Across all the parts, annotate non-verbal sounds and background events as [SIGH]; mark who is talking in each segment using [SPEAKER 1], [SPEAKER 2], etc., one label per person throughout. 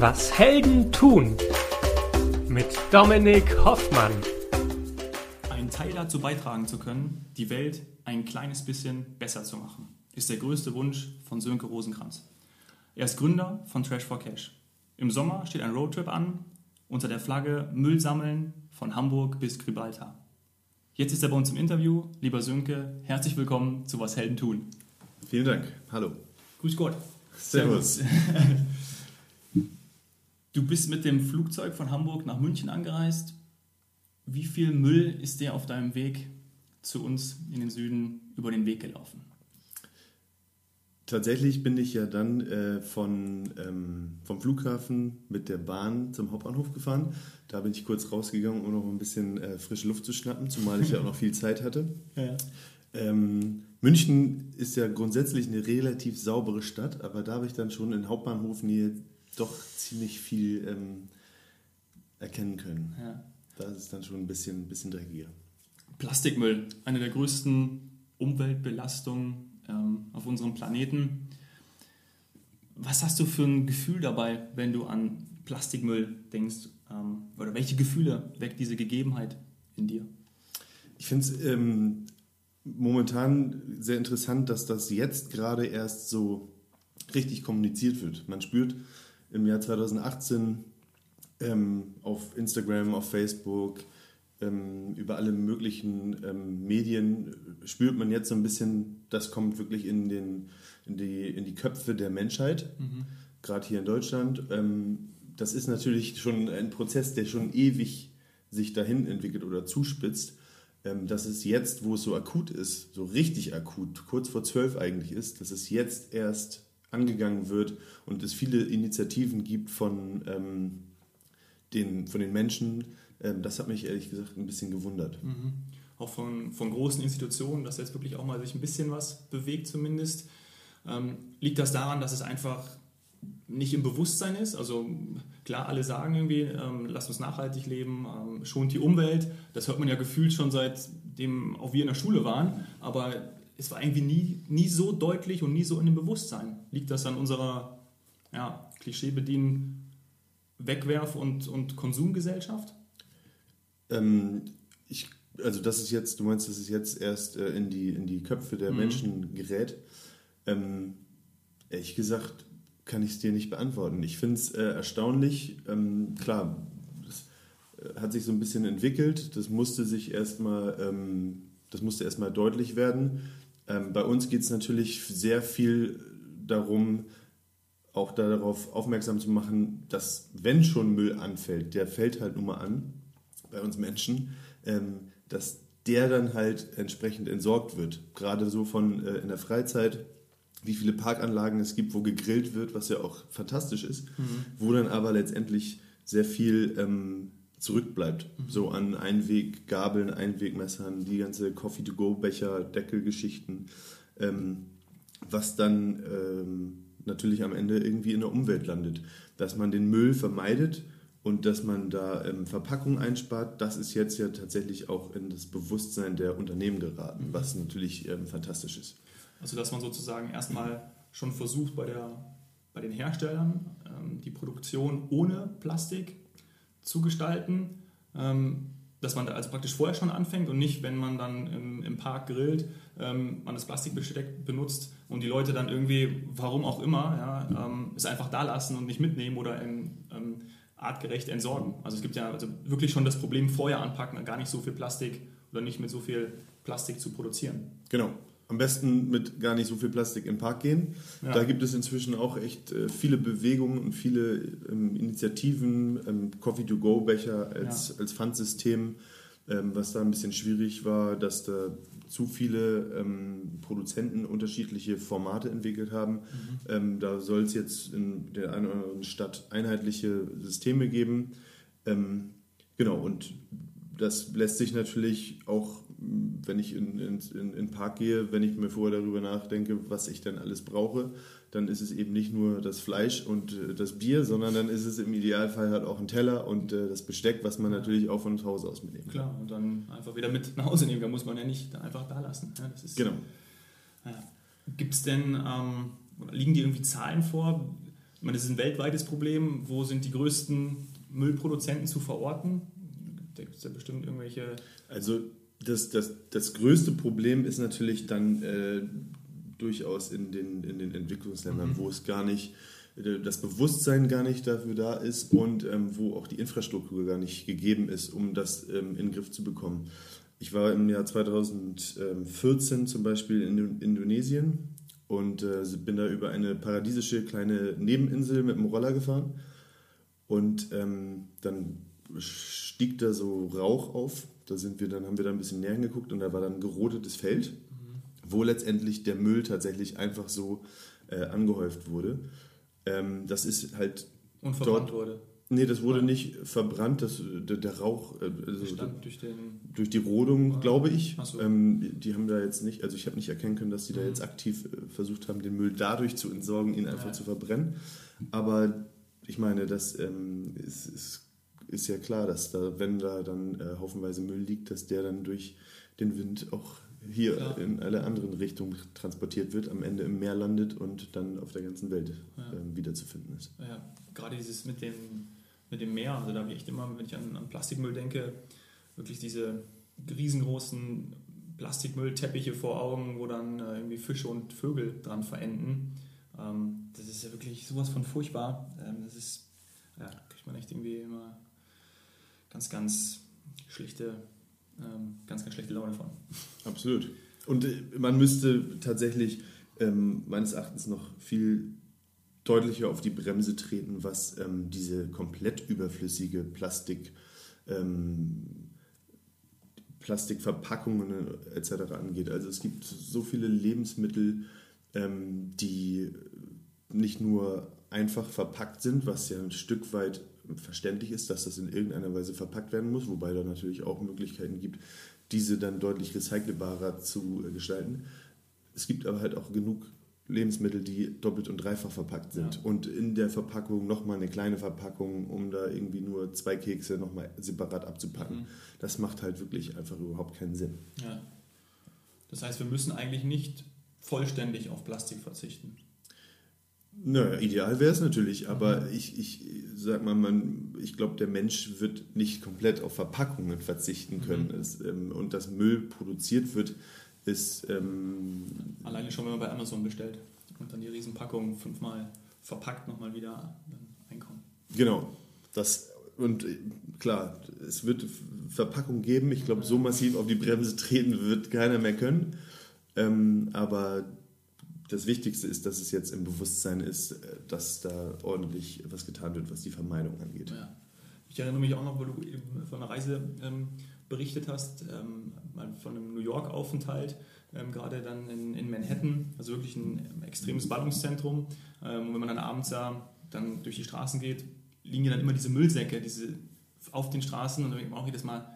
[SPEAKER 1] Was Helden tun mit Dominik Hoffmann.
[SPEAKER 2] Ein Teil dazu beitragen zu können, die Welt ein kleines bisschen besser zu machen, ist der größte Wunsch von Sönke Rosenkranz. Er ist Gründer von Trash for Cash. Im Sommer steht ein Roadtrip an unter der Flagge Müll sammeln von Hamburg bis Gibraltar. Jetzt ist er bei uns im Interview. Lieber Sönke, herzlich willkommen zu Was Helden tun.
[SPEAKER 3] Vielen Dank. Hallo.
[SPEAKER 2] Grüß Gott.
[SPEAKER 3] Servus. [LAUGHS]
[SPEAKER 2] Du bist mit dem Flugzeug von Hamburg nach München angereist. Wie viel Müll ist dir auf deinem Weg zu uns in den Süden über den Weg gelaufen?
[SPEAKER 3] Tatsächlich bin ich ja dann äh, von, ähm, vom Flughafen mit der Bahn zum Hauptbahnhof gefahren. Da bin ich kurz rausgegangen, um noch ein bisschen äh, frische Luft zu schnappen, zumal ich ja auch noch viel Zeit hatte. [LAUGHS] Ja. Ähm, München ist ja grundsätzlich eine relativ saubere Stadt, aber da habe ich dann schon in Hauptbahnhofnähe doch ziemlich viel ähm, erkennen können. Ja. Da ist es dann schon ein bisschen, bisschen dreckiger.
[SPEAKER 2] Plastikmüll, eine der größten Umweltbelastungen ähm, auf unserem Planeten. Was hast du für ein Gefühl dabei, wenn du an Plastikmüll denkst? Ähm, oder welche Gefühle weckt diese Gegebenheit in dir?
[SPEAKER 3] Ich finde es ähm, momentan sehr interessant, dass das jetzt gerade erst so richtig kommuniziert wird. Man spürt im Jahr 2018 ähm, auf Instagram, auf Facebook, ähm, über alle möglichen ähm, Medien spürt man jetzt so ein bisschen, das kommt wirklich in, den, in, die, in die Köpfe der Menschheit, mhm. gerade hier in Deutschland. Ähm, das ist natürlich schon ein Prozess, der schon ewig sich dahin entwickelt oder zuspitzt. Ähm, dass es jetzt, wo es so akut ist, so richtig akut, kurz vor zwölf eigentlich ist, dass es jetzt erst angegangen wird und es viele Initiativen gibt von, ähm, den, von den Menschen. Ähm, das hat mich ehrlich gesagt ein bisschen gewundert.
[SPEAKER 2] Mhm. Auch von, von großen Institutionen, dass jetzt wirklich auch mal sich ein bisschen was bewegt zumindest. Ähm, liegt das daran, dass es einfach nicht im Bewusstsein ist? Also klar, alle sagen irgendwie, ähm, lasst uns nachhaltig leben, ähm, schont die Umwelt. Das hört man ja gefühlt schon seitdem auch wir in der Schule waren. Aber es war irgendwie nie, nie so deutlich und nie so in dem Bewusstsein. Liegt das an unserer ja, klischeebedienten Wegwerf- und, und Konsumgesellschaft?
[SPEAKER 3] Ähm, ich, also das ist jetzt, du meinst, dass es jetzt erst äh, in, die, in die Köpfe der mhm. Menschen gerät. Ähm, ehrlich gesagt kann ich es dir nicht beantworten. Ich finde es äh, erstaunlich. Ähm, klar, das äh, hat sich so ein bisschen entwickelt. Das musste sich erstmal, ähm, das musste erstmal deutlich werden. Ähm, bei uns geht es natürlich sehr viel darum, auch darauf aufmerksam zu machen, dass wenn schon Müll anfällt, der fällt halt nun mal an, bei uns Menschen, ähm, dass der dann halt entsprechend entsorgt wird. Gerade so von äh, in der Freizeit, wie viele Parkanlagen es gibt, wo gegrillt wird, was ja auch fantastisch ist, mhm. wo dann aber letztendlich sehr viel ähm, zurückbleibt. Mhm. So an Einweggabeln, Einwegmessern, die ganze Coffee-to-go-Becher, Deckelgeschichten, ähm, was dann ähm, natürlich am Ende irgendwie in der Umwelt landet. Dass man den Müll vermeidet und dass man da ähm, Verpackungen einspart, das ist jetzt ja tatsächlich auch in das Bewusstsein der Unternehmen geraten, mhm. was natürlich ähm, fantastisch ist.
[SPEAKER 2] Also dass man sozusagen erstmal schon versucht bei, der, bei den Herstellern ähm, die Produktion ohne Plastik zu gestalten, ähm, dass man da also praktisch vorher schon anfängt und nicht, wenn man dann im, im Park grillt, ähm, man das Plastikbesteck benutzt und die Leute dann irgendwie, warum auch immer, ja, ähm, es einfach da lassen und nicht mitnehmen oder in, artgerecht entsorgen. Also es gibt ja also wirklich schon das Problem vorher anpacken, gar nicht so viel Plastik oder nicht mit so viel Plastik zu produzieren.
[SPEAKER 3] Genau am besten mit gar nicht so viel Plastik in den Park gehen. Ja. Da gibt es inzwischen auch echt äh, viele Bewegungen und viele ähm, Initiativen, ähm, Coffee-to-Go-Becher als, ja. als Pfandsystem, ähm, was da ein bisschen schwierig war, dass da zu viele ähm, Produzenten unterschiedliche Formate entwickelt haben. Mhm. Ähm, da soll es jetzt in der einen oder anderen Stadt einheitliche Systeme geben. Ähm, genau, und das lässt sich natürlich auch wenn ich in, in, in den Park gehe, wenn ich mir vorher darüber nachdenke, was ich denn alles brauche, dann ist es eben nicht nur das Fleisch und äh, das Bier, sondern dann ist es im Idealfall halt auch ein Teller und äh, das Besteck, was man natürlich auch von zu Hause aus mitnehmen
[SPEAKER 2] kann. Klar, und dann einfach wieder mit nach Hause nehmen, da muss man ja nicht einfach da lassen. Ja, ist,
[SPEAKER 3] genau.
[SPEAKER 2] Ja. Gibt es denn, ähm, liegen dir irgendwie Zahlen vor, Ich meine, das ist ein weltweites Problem. Wo sind die größten Müllproduzenten zu verorten? Da gibt es ja bestimmt irgendwelche.
[SPEAKER 3] Also das, das, das größte Problem ist natürlich dann äh, durchaus in den, in den Entwicklungsländern, mhm. wo es gar nicht äh, das Bewusstsein gar nicht dafür da ist und ähm, wo auch die Infrastruktur gar nicht gegeben ist, um das ähm, in den Griff zu bekommen. Ich war im Jahr 2014 zum Beispiel in Indonesien und äh, bin da über eine paradiesische kleine Nebeninsel mit dem Roller gefahren und ähm, dann stieg da so Rauch auf. Da sind wir dann, haben wir da ein bisschen näher hingeguckt und da war dann ein gerodetes Feld, mhm. wo letztendlich der Müll tatsächlich einfach so äh, angehäuft wurde. Ähm, das ist halt.
[SPEAKER 2] Und verbrannt dort, wurde.
[SPEAKER 3] Nee, das wurde nicht verbrannt, das, der, der Rauch äh, also durch, durch, die Rodung, ah, glaube ich. So. Ähm, die haben da jetzt nicht, also ich habe nicht erkennen können, dass die da mhm. jetzt aktiv äh, versucht haben, den Müll dadurch zu entsorgen, ihn einfach ja. zu verbrennen. Aber ich meine, das ähm, ist, ist, ist, ja klar, dass da, wenn da dann äh, haufenweise Müll liegt, dass der dann durch den Wind auch hier ja. in alle anderen Richtungen transportiert wird, am Ende im Meer landet und dann auf der ganzen Welt ja. ähm, wiederzufinden ist.
[SPEAKER 2] Ja, gerade dieses mit dem, mit dem Meer, also da habe ich echt immer, wenn ich an, an Plastikmüll denke, wirklich diese riesengroßen Plastikmüllteppiche vor Augen, wo dann äh, irgendwie Fische und Vögel dran verenden. Ähm, das ist ja wirklich sowas von furchtbar. Ähm, das ist, ja, kriegt man echt irgendwie immer ganz, ganz schlichte ähm, ganz, ganz schlechte Laune von.
[SPEAKER 3] Absolut. Und äh, man müsste tatsächlich ähm, meines Erachtens noch viel deutlicher auf die Bremse treten, was ähm, diese komplett überflüssige Plastik, ähm, Plastikverpackungen etc. angeht. Also es gibt so viele Lebensmittel, ähm, die nicht nur einfach verpackt sind, was ja ein Stück weit verständlich ist, dass das in irgendeiner Weise verpackt werden muss, wobei da natürlich auch Möglichkeiten gibt, diese dann deutlich recycelbarer zu äh, gestalten. Es gibt aber halt auch genug Lebensmittel, die doppelt und dreifach verpackt sind. Ja. Und in der Verpackung nochmal eine kleine Verpackung, um da irgendwie nur zwei Kekse nochmal separat abzupacken. Mhm. Das macht halt wirklich einfach überhaupt keinen Sinn.
[SPEAKER 2] Ja. Das heißt, wir müssen eigentlich nicht vollständig auf Plastik verzichten.
[SPEAKER 3] Naja, ideal wäre es natürlich, aber mhm. ich, ich sag mal, man, ich glaube, der Mensch wird nicht komplett auf Verpackungen verzichten können. Mhm. Es, ähm, und dass Müll produziert wird, ist. Ähm,
[SPEAKER 2] Alleine schon, wenn man bei Amazon bestellt und dann die Riesenpackung fünfmal verpackt nochmal wieder einkommen.
[SPEAKER 3] Genau. Das, und äh, klar, es wird Verpackungen geben. Ich glaube, so massiv auf die Bremse treten wird keiner mehr können. Ähm, aber das Wichtigste ist, dass es jetzt im Bewusstsein ist, äh, dass da ordentlich was getan wird, was die Vermeidung angeht. Ja.
[SPEAKER 2] Ich erinnere mich auch noch, weil du eben von einer Reise ähm, berichtet hast, ähm, von einem New York-Aufenthalt, ähm, gerade dann in, in, Manhattan, also wirklich ein extremes Ballungszentrum. Ähm, und wenn man dann abends ja dann durch die Straßen geht, liegen ja dann immer diese Müllsäcke diese, auf den Straßen und dann denkt man auch jedes Mal,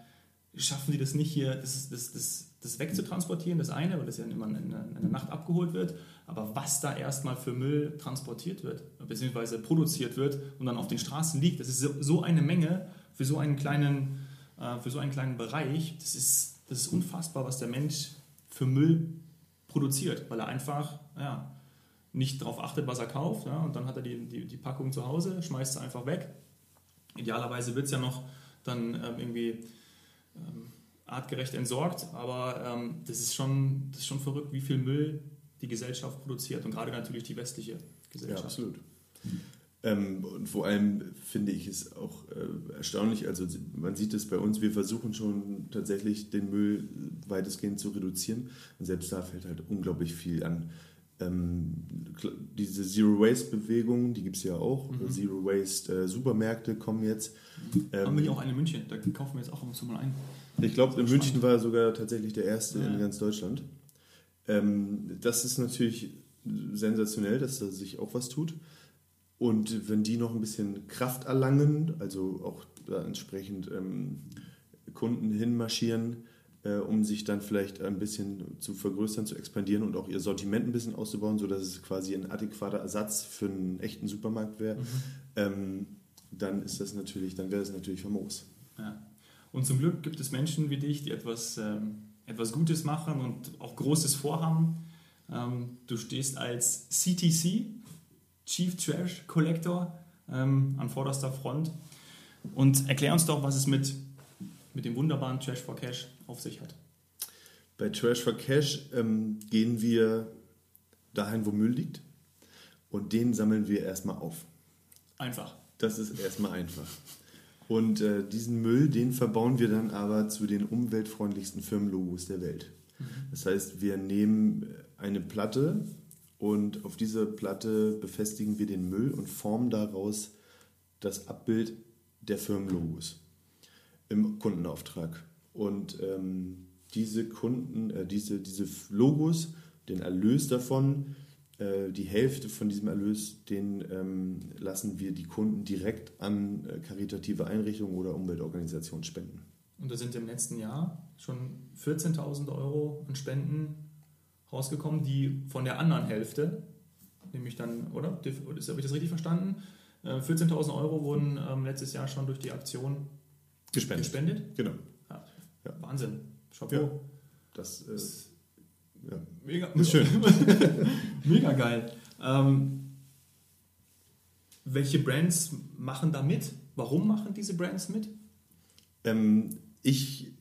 [SPEAKER 2] schaffen die das nicht hier, das, das, das, das wegzutransportieren, das eine, weil das ja immer in der, Nacht abgeholt wird, aber was da erstmal für Müll transportiert wird, beziehungsweise produziert wird und dann auf den Straßen liegt, das ist so, so eine Menge für so einen kleinen, äh, für so einen kleinen Bereich, das ist, das ist unfassbar, was der Mensch für Müll produziert, weil er einfach ja, nicht darauf achtet, was er kauft ja, und dann hat er die, die, die Packung zu Hause, schmeißt sie einfach weg. Idealerweise wird es ja noch dann ähm, irgendwie ähm, artgerecht entsorgt, aber ähm, das, ist schon, das ist schon verrückt, wie viel Müll die Gesellschaft produziert und gerade natürlich die westliche Gesellschaft.
[SPEAKER 3] Ja, absolut. Ähm, und vor allem finde ich es auch äh, erstaunlich, also man sieht es bei uns, wir versuchen schon tatsächlich den Müll weitestgehend zu reduzieren und selbst da fällt halt unglaublich viel an. Ähm, diese Zero Waste Bewegung, die gibt es ja auch. Mhm. Zero Waste äh, Supermärkte kommen jetzt.
[SPEAKER 2] Ähm, Haben wir hier auch eine in München, da kaufen wir jetzt auch mal ein.
[SPEAKER 3] Ich glaube, in München war sogar tatsächlich der erste ja. in ganz Deutschland. Ähm, das ist natürlich sensationell, dass da sich auch was tut. Und wenn die noch ein bisschen Kraft erlangen, also auch da entsprechend ähm, Kunden hinmarschieren, äh, um sich dann vielleicht ein bisschen zu vergrößern, zu expandieren und auch ihr Sortiment ein bisschen auszubauen, sodass es quasi ein adäquater Ersatz für einen echten Supermarkt wäre, mhm. ähm, dann ist das natürlich, dann wäre es natürlich famos.
[SPEAKER 2] Ja. Und zum Glück gibt es Menschen wie dich, die etwas, ähm, etwas Gutes machen und auch Großes vorhaben. Ähm, du stehst als CTC, Chief Trash Collector ähm, an vorderster Front. Und erklär uns doch, was es mit, mit dem wunderbaren Trash for Cash auf sich hat.
[SPEAKER 3] Bei Trash for Cash ähm, gehen wir dahin, wo Müll liegt und den sammeln wir erstmal auf.
[SPEAKER 2] Einfach.
[SPEAKER 3] Das ist erstmal einfach. Und äh, diesen Müll, den verbauen wir dann aber zu den umweltfreundlichsten Firmenlogos der Welt. Das heißt, wir nehmen eine Platte und auf dieser Platte befestigen wir den Müll und formen daraus das Abbild der Firmenlogos im Kundenauftrag. Und ähm, diese Kunden, äh, diese, diese Logos, den Erlös davon, äh, die Hälfte von diesem Erlös, den ähm, lassen wir die Kunden direkt an äh, karitative Einrichtungen oder Umweltorganisationen spenden.
[SPEAKER 2] Und da sind im letzten Jahr schon 14.000 Euro an Spenden rausgekommen, die von der anderen Hälfte, nämlich dann, oder? Habe ich das richtig verstanden? 14.000 Euro wurden ähm, letztes Jahr schon durch die Aktion
[SPEAKER 3] gespendet.
[SPEAKER 2] gespendet?
[SPEAKER 3] Genau.
[SPEAKER 2] Ja.
[SPEAKER 3] Ja.
[SPEAKER 2] Wahnsinn. Chapeau.
[SPEAKER 3] Ja. Das ist ja.
[SPEAKER 2] mega
[SPEAKER 3] Ist schön. [LAUGHS]
[SPEAKER 2] mega geil. Ähm, welche Brands machen da mit? Warum machen diese Brands mit?
[SPEAKER 3] Ähm, ich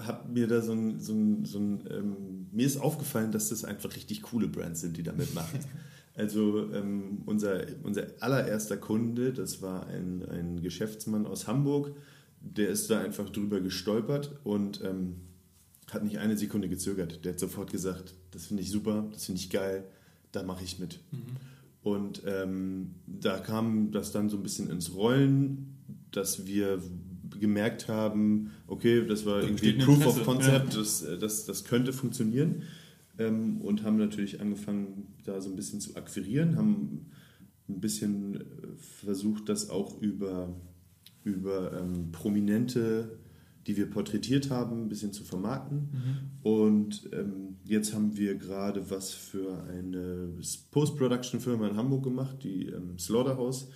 [SPEAKER 3] habe mir da so ein, so ein, so ein ähm, mir ist aufgefallen, dass das einfach richtig coole Brands sind, die da mitmachen. [LAUGHS] Also ähm, unser, unser allererster Kunde, das war ein, ein Geschäftsmann aus Hamburg, der ist da einfach drüber gestolpert und ähm, hat nicht eine Sekunde gezögert. Der hat sofort gesagt, das finde ich super, das finde ich geil, da mache ich mit.
[SPEAKER 2] Mhm.
[SPEAKER 3] Und ähm, da kam das dann so ein bisschen ins Rollen, dass wir gemerkt haben, okay, das war
[SPEAKER 2] Da
[SPEAKER 3] irgendwie Proof of
[SPEAKER 2] Interesse,
[SPEAKER 3] Concept, das, das, das könnte funktionieren. Ähm, und haben natürlich angefangen, da so ein bisschen zu akquirieren, haben ein bisschen äh, versucht, das auch über, über ähm, Prominente, die wir porträtiert haben, ein bisschen zu vermarkten. Und ähm, jetzt haben wir gerade was für eine Post-Production-Firma in Hamburg gemacht, die ähm, Slaughterhouse.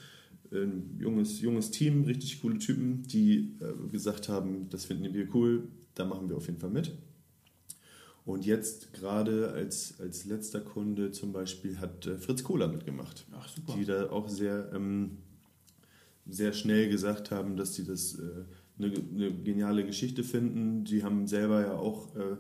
[SPEAKER 3] Ein junges, junges Team, richtig coole Typen, die äh, gesagt haben, das finden wir cool, da machen wir auf jeden Fall mit. Und jetzt gerade als, als letzter Kunde zum Beispiel hat äh, Fritz Kohler mitgemacht,
[SPEAKER 2] Ach,
[SPEAKER 3] die da auch sehr, ähm, sehr schnell gesagt haben, dass sie das äh, eine, eine geniale Geschichte finden. Die haben selber ja auch äh,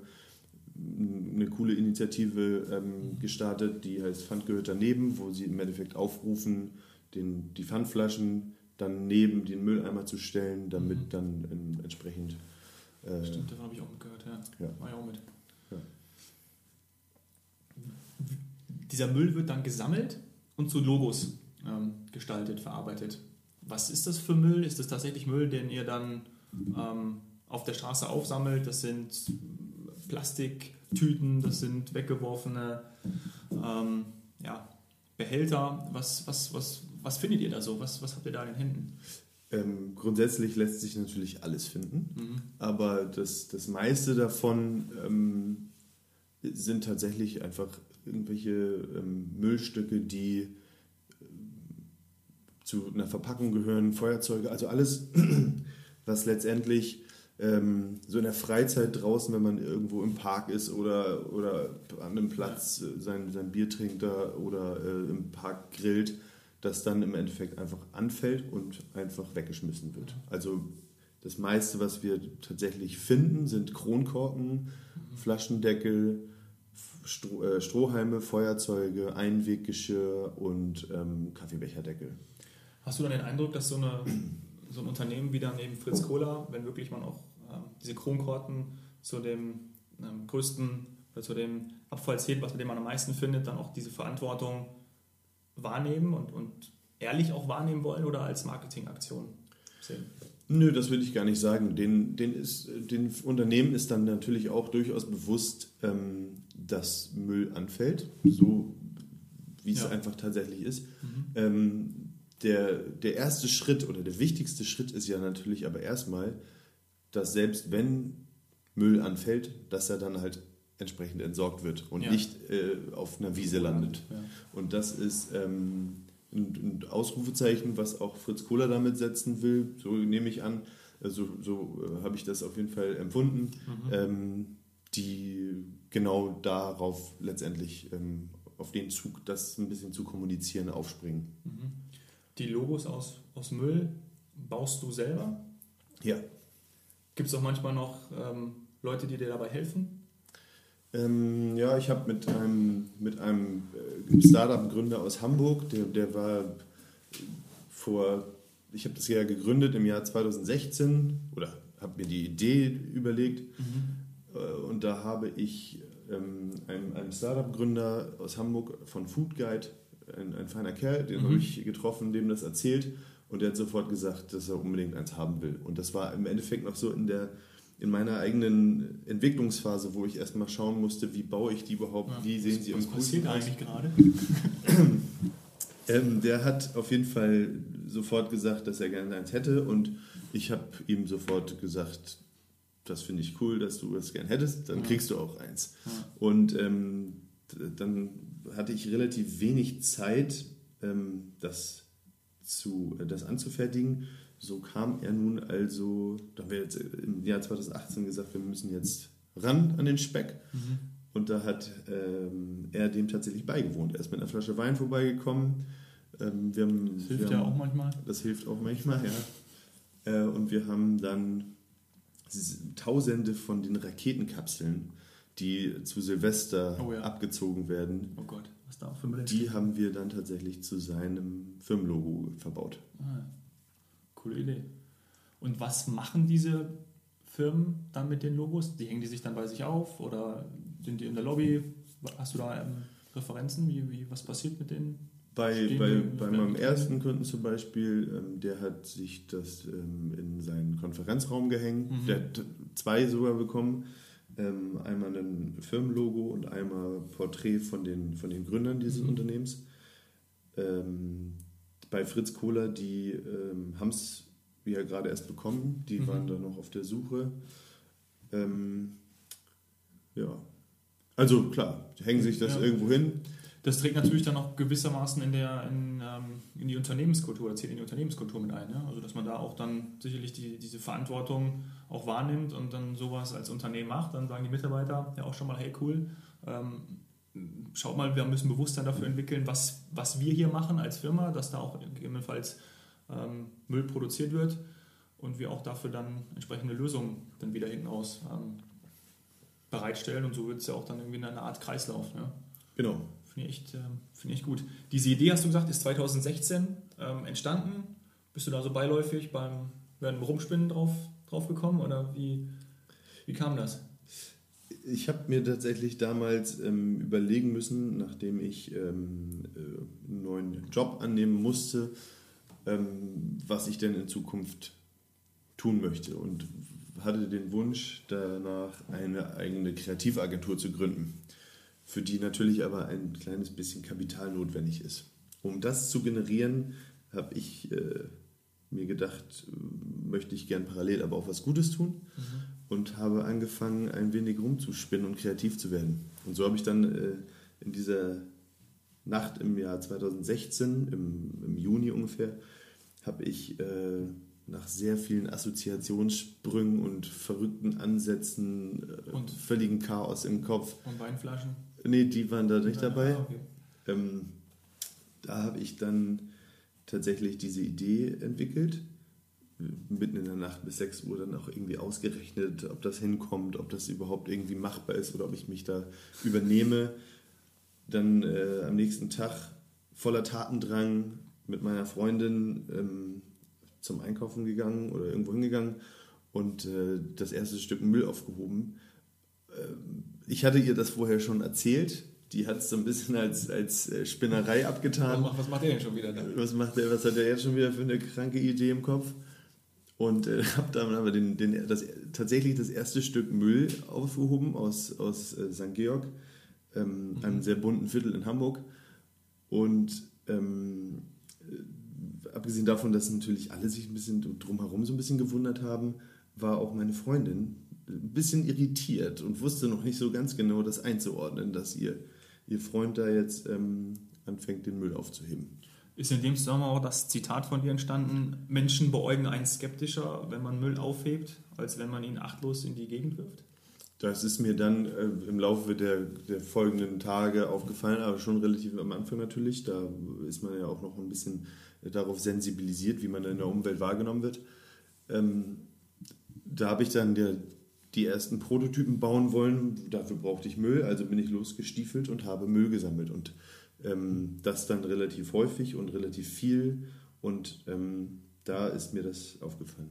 [SPEAKER 3] eine coole Initiative ähm, gestartet, die heißt Pfand gehört daneben, wo sie im Endeffekt aufrufen, den, die Pfandflaschen dann neben den Mülleimer zu stellen, damit
[SPEAKER 2] Mhm.
[SPEAKER 3] dann ähm, entsprechend äh,
[SPEAKER 2] Stimmt, davon habe ich auch mitgehört, ja.
[SPEAKER 3] Ja.
[SPEAKER 2] War ich auch mit.
[SPEAKER 3] Ja.
[SPEAKER 2] Dieser Müll wird dann gesammelt und zu Logos ähm, gestaltet, verarbeitet. Was ist das für Müll? Ist das tatsächlich Müll, den ihr dann ähm, auf der Straße aufsammelt? Das sind Plastiktüten, das sind weggeworfene ähm, ja, Behälter. Was, was, was, was findet ihr da so? Was, was habt ihr da in den Händen?
[SPEAKER 3] ähm, grundsätzlich lässt sich natürlich alles finden.
[SPEAKER 2] Mhm.
[SPEAKER 3] Aber das, das meiste davon ähm, sind tatsächlich einfach irgendwelche ähm, Müllstücke, die zu einer Verpackung gehören, Feuerzeuge, also alles, [CLEARS THROAT] was letztendlich ähm, so in der Freizeit draußen, wenn man irgendwo im Park ist oder, oder an einem Platz äh, sein, sein Bier trinkt da oder äh, im Park grillt, das dann im Endeffekt einfach anfällt und einfach weggeschmissen wird. Also das meiste, was wir tatsächlich finden, sind Kronkorken, Flaschendeckel, Stroh, äh, Strohhalme, Feuerzeuge, Einweggeschirr und ähm, Kaffeebecherdeckel.
[SPEAKER 2] Hast du dann den Eindruck, dass so, eine, so ein Unternehmen wie dann eben Fritz Kohler, wenn wirklich man auch ähm, diese Kronkorten zu dem ähm, größten oder zu dem Abfall zählt, was mit dem man am meisten findet, dann auch diese Verantwortung wahrnehmen und, und ehrlich auch wahrnehmen wollen oder als Marketingaktion sehen?
[SPEAKER 3] Nö, das würde ich gar nicht sagen. Den, den, ist, den Unternehmen ist dann natürlich auch durchaus bewusst, ähm, dass Müll anfällt, so wie es
[SPEAKER 2] Ja.
[SPEAKER 3] einfach tatsächlich ist.
[SPEAKER 2] Mhm.
[SPEAKER 3] Ähm, der, der erste Schritt oder der wichtigste Schritt ist ja natürlich aber erstmal, dass selbst wenn Müll anfällt, dass er dann halt entsprechend entsorgt wird und
[SPEAKER 2] Ja.
[SPEAKER 3] nicht äh, auf einer Wiese landet.
[SPEAKER 2] Ja.
[SPEAKER 3] Und das ist ähm, ein, ein Ausrufezeichen, was auch Fritz Kohler damit setzen will. So nehme ich an. Also, so äh, habe ich das auf jeden Fall empfunden.
[SPEAKER 2] Mhm.
[SPEAKER 3] Ähm, die genau darauf letztendlich ähm, auf den Zug, das ein bisschen zu kommunizieren, aufspringen.
[SPEAKER 2] Die Logos aus, aus Müll baust du selber?
[SPEAKER 3] Ja.
[SPEAKER 2] Gibt es auch manchmal noch ähm, Leute, die dir dabei helfen?
[SPEAKER 3] Ähm, ja, ich habe mit einem, mit einem äh, Startup-Gründer aus Hamburg, der, der war vor, ich habe das ja gegründet im Jahr 2016 oder habe mir die Idee überlegt äh, und da habe ich ähm, einem, einem Startup-Gründer aus Hamburg von Food Guide, ein, ein feiner Kerl, den habe ich getroffen, dem das erzählt und der hat sofort gesagt, dass er unbedingt eins haben will. Und das war im Endeffekt noch so in der in meiner eigenen Entwicklungsphase, wo ich erstmal schauen musste, wie baue ich die überhaupt, wie sehen sie
[SPEAKER 2] Was
[SPEAKER 3] im
[SPEAKER 2] passiert
[SPEAKER 3] aus.
[SPEAKER 2] eigentlich gerade?
[SPEAKER 3] Ähm, der hat auf jeden Fall sofort gesagt, dass er gerne eins hätte und ich habe ihm sofort gesagt, das finde ich cool, dass du das gern hättest, dann
[SPEAKER 2] Ja.
[SPEAKER 3] kriegst du auch eins.
[SPEAKER 2] Ja.
[SPEAKER 3] Und ähm, dann hatte ich relativ wenig Zeit, ähm, das, zu, äh, das anzufertigen. So kam er nun also, da haben wir jetzt im Jahr 2018 gesagt, wir müssen jetzt ran an den Speck. Und da hat ähm, er dem tatsächlich beigewohnt. Er ist mit einer Flasche Wein vorbeigekommen. Ähm, wir haben,
[SPEAKER 2] Das hilft
[SPEAKER 3] wir
[SPEAKER 2] ja
[SPEAKER 3] haben,
[SPEAKER 2] auch manchmal.
[SPEAKER 3] Das hilft auch manchmal, ja. Äh, und wir haben dann Tausende von den Raketenkapseln, die zu Silvester
[SPEAKER 2] Oh ja.
[SPEAKER 3] abgezogen werden,
[SPEAKER 2] Oh Gott, was da auch für Müll
[SPEAKER 3] die haben wir dann tatsächlich zu seinem Firmenlogo verbaut.
[SPEAKER 2] Ah, coole Idee. Und was machen diese Firmen dann mit den Logos? Die hängen die sich dann bei sich auf oder sind die in der Lobby? Hast du da ähm, Referenzen, wie, wie, was passiert mit denen?
[SPEAKER 3] Bei, bei, bei meinem ersten Kunden zum Beispiel, ähm, der hat sich das ähm, in seinen Konferenzraum gehängt.
[SPEAKER 2] Mhm.
[SPEAKER 3] Der hat zwei sogar bekommen. Ähm, einmal ein Firmenlogo und einmal Porträt von den, von den Gründern dieses
[SPEAKER 2] Mhm.
[SPEAKER 3] Unternehmens. Ähm, bei Fritz Kohler, die ähm, haben es ja gerade erst bekommen. Die
[SPEAKER 2] Mhm.
[SPEAKER 3] waren da noch auf der Suche. Ähm, ja. Also klar, hängen sich das
[SPEAKER 2] Ja.
[SPEAKER 3] irgendwo hin.
[SPEAKER 2] Das trägt natürlich dann auch gewissermaßen in, der, in, ähm, in die Unternehmenskultur, zählt in die Unternehmenskultur mit ein. Ja? Also dass man da auch dann sicherlich die, diese Verantwortung auch wahrnimmt und dann sowas als Unternehmen macht. Dann sagen die Mitarbeiter ja auch schon mal, hey cool, ähm, schaut mal, wir müssen Bewusstsein dafür entwickeln, was, was wir hier machen als Firma, dass da auch gegebenenfalls ähm, Müll produziert wird und wir auch dafür dann entsprechende Lösungen dann wieder hinten raus ähm, bereitstellen und so wird es ja auch dann irgendwie in einer Art Kreislauf. Ja?
[SPEAKER 3] Genau.
[SPEAKER 2] Finde ich echt, ähm, finde ich gut. Diese Idee, hast du gesagt, ist 2016 ähm, entstanden. Bist du da so beiläufig beim, beim Rumspinnen drauf, drauf gekommen oder wie, wie kam das?
[SPEAKER 3] Ich habe mir tatsächlich damals ähm, überlegen müssen, nachdem ich ähm, äh, einen neuen Job annehmen musste, ähm, was ich denn in Zukunft tun möchte und hatte den Wunsch danach, eine eigene Kreativagentur zu gründen, für die natürlich aber ein kleines bisschen Kapital notwendig ist. Um das zu generieren, habe ich äh, mir gedacht, äh, möchte ich gern parallel aber auch was Gutes tun und habe angefangen, ein wenig rumzuspinnen und kreativ zu werden. Und so habe ich dann äh, in dieser Nacht im Jahr 2016, im, im Juni ungefähr, habe ich äh, nach sehr vielen Assoziationssprüngen und verrückten Ansätzen äh,
[SPEAKER 2] Und?
[SPEAKER 3] völligen Chaos im Kopf.
[SPEAKER 2] Und Weinflaschen?
[SPEAKER 3] Nee, die waren da nicht dabei.
[SPEAKER 2] Ah, okay.
[SPEAKER 3] Ähm, da habe ich dann tatsächlich diese Idee entwickelt. Mitten in der Nacht bis 6 Uhr dann auch irgendwie ausgerechnet, ob das hinkommt, ob das überhaupt irgendwie machbar ist oder ob ich mich da übernehme. Dann äh, am nächsten Tag voller Tatendrang mit meiner Freundin ähm, zum Einkaufen gegangen oder irgendwo hingegangen und äh, das erste Stück Müll aufgehoben. Ähm, ich hatte ihr das vorher schon erzählt. Die hat es so ein bisschen als, als äh, Spinnerei
[SPEAKER 2] Was,
[SPEAKER 3] abgetan.
[SPEAKER 2] macht, was macht der denn schon wieder da?
[SPEAKER 3] Was, macht der, was hat er jetzt schon wieder für eine kranke Idee im Kopf? Und äh, [LAUGHS] habe dann aber den, den, das, tatsächlich das erste Stück Müll aufgehoben aus, aus äh, St. Georg, ähm, einem sehr bunten Viertel in Hamburg. Und ähm, äh, abgesehen davon, dass natürlich alle sich ein bisschen drumherum so ein bisschen gewundert haben, war auch meine Freundin ein bisschen irritiert und wusste noch nicht so ganz genau das einzuordnen, dass ihr, ihr Freund da jetzt ähm, anfängt, den Müll aufzuheben.
[SPEAKER 2] Ist in dem Zusammenhang auch das Zitat von dir entstanden, Menschen beäugen einen skeptischer, wenn man Müll aufhebt, als wenn man ihn achtlos in die Gegend wirft?
[SPEAKER 3] Das ist mir dann äh, im Laufe der, der folgenden Tage aufgefallen, aber schon relativ am Anfang natürlich. Da ist man ja auch noch ein bisschen darauf sensibilisiert, wie man in der Umwelt wahrgenommen wird. Ähm, da habe ich dann der, die ersten Prototypen bauen wollen. Dafür brauchte ich Müll, also bin ich losgestiefelt und habe Müll gesammelt. Und ähm, das dann relativ häufig und relativ viel. Und ähm, da ist mir das aufgefallen.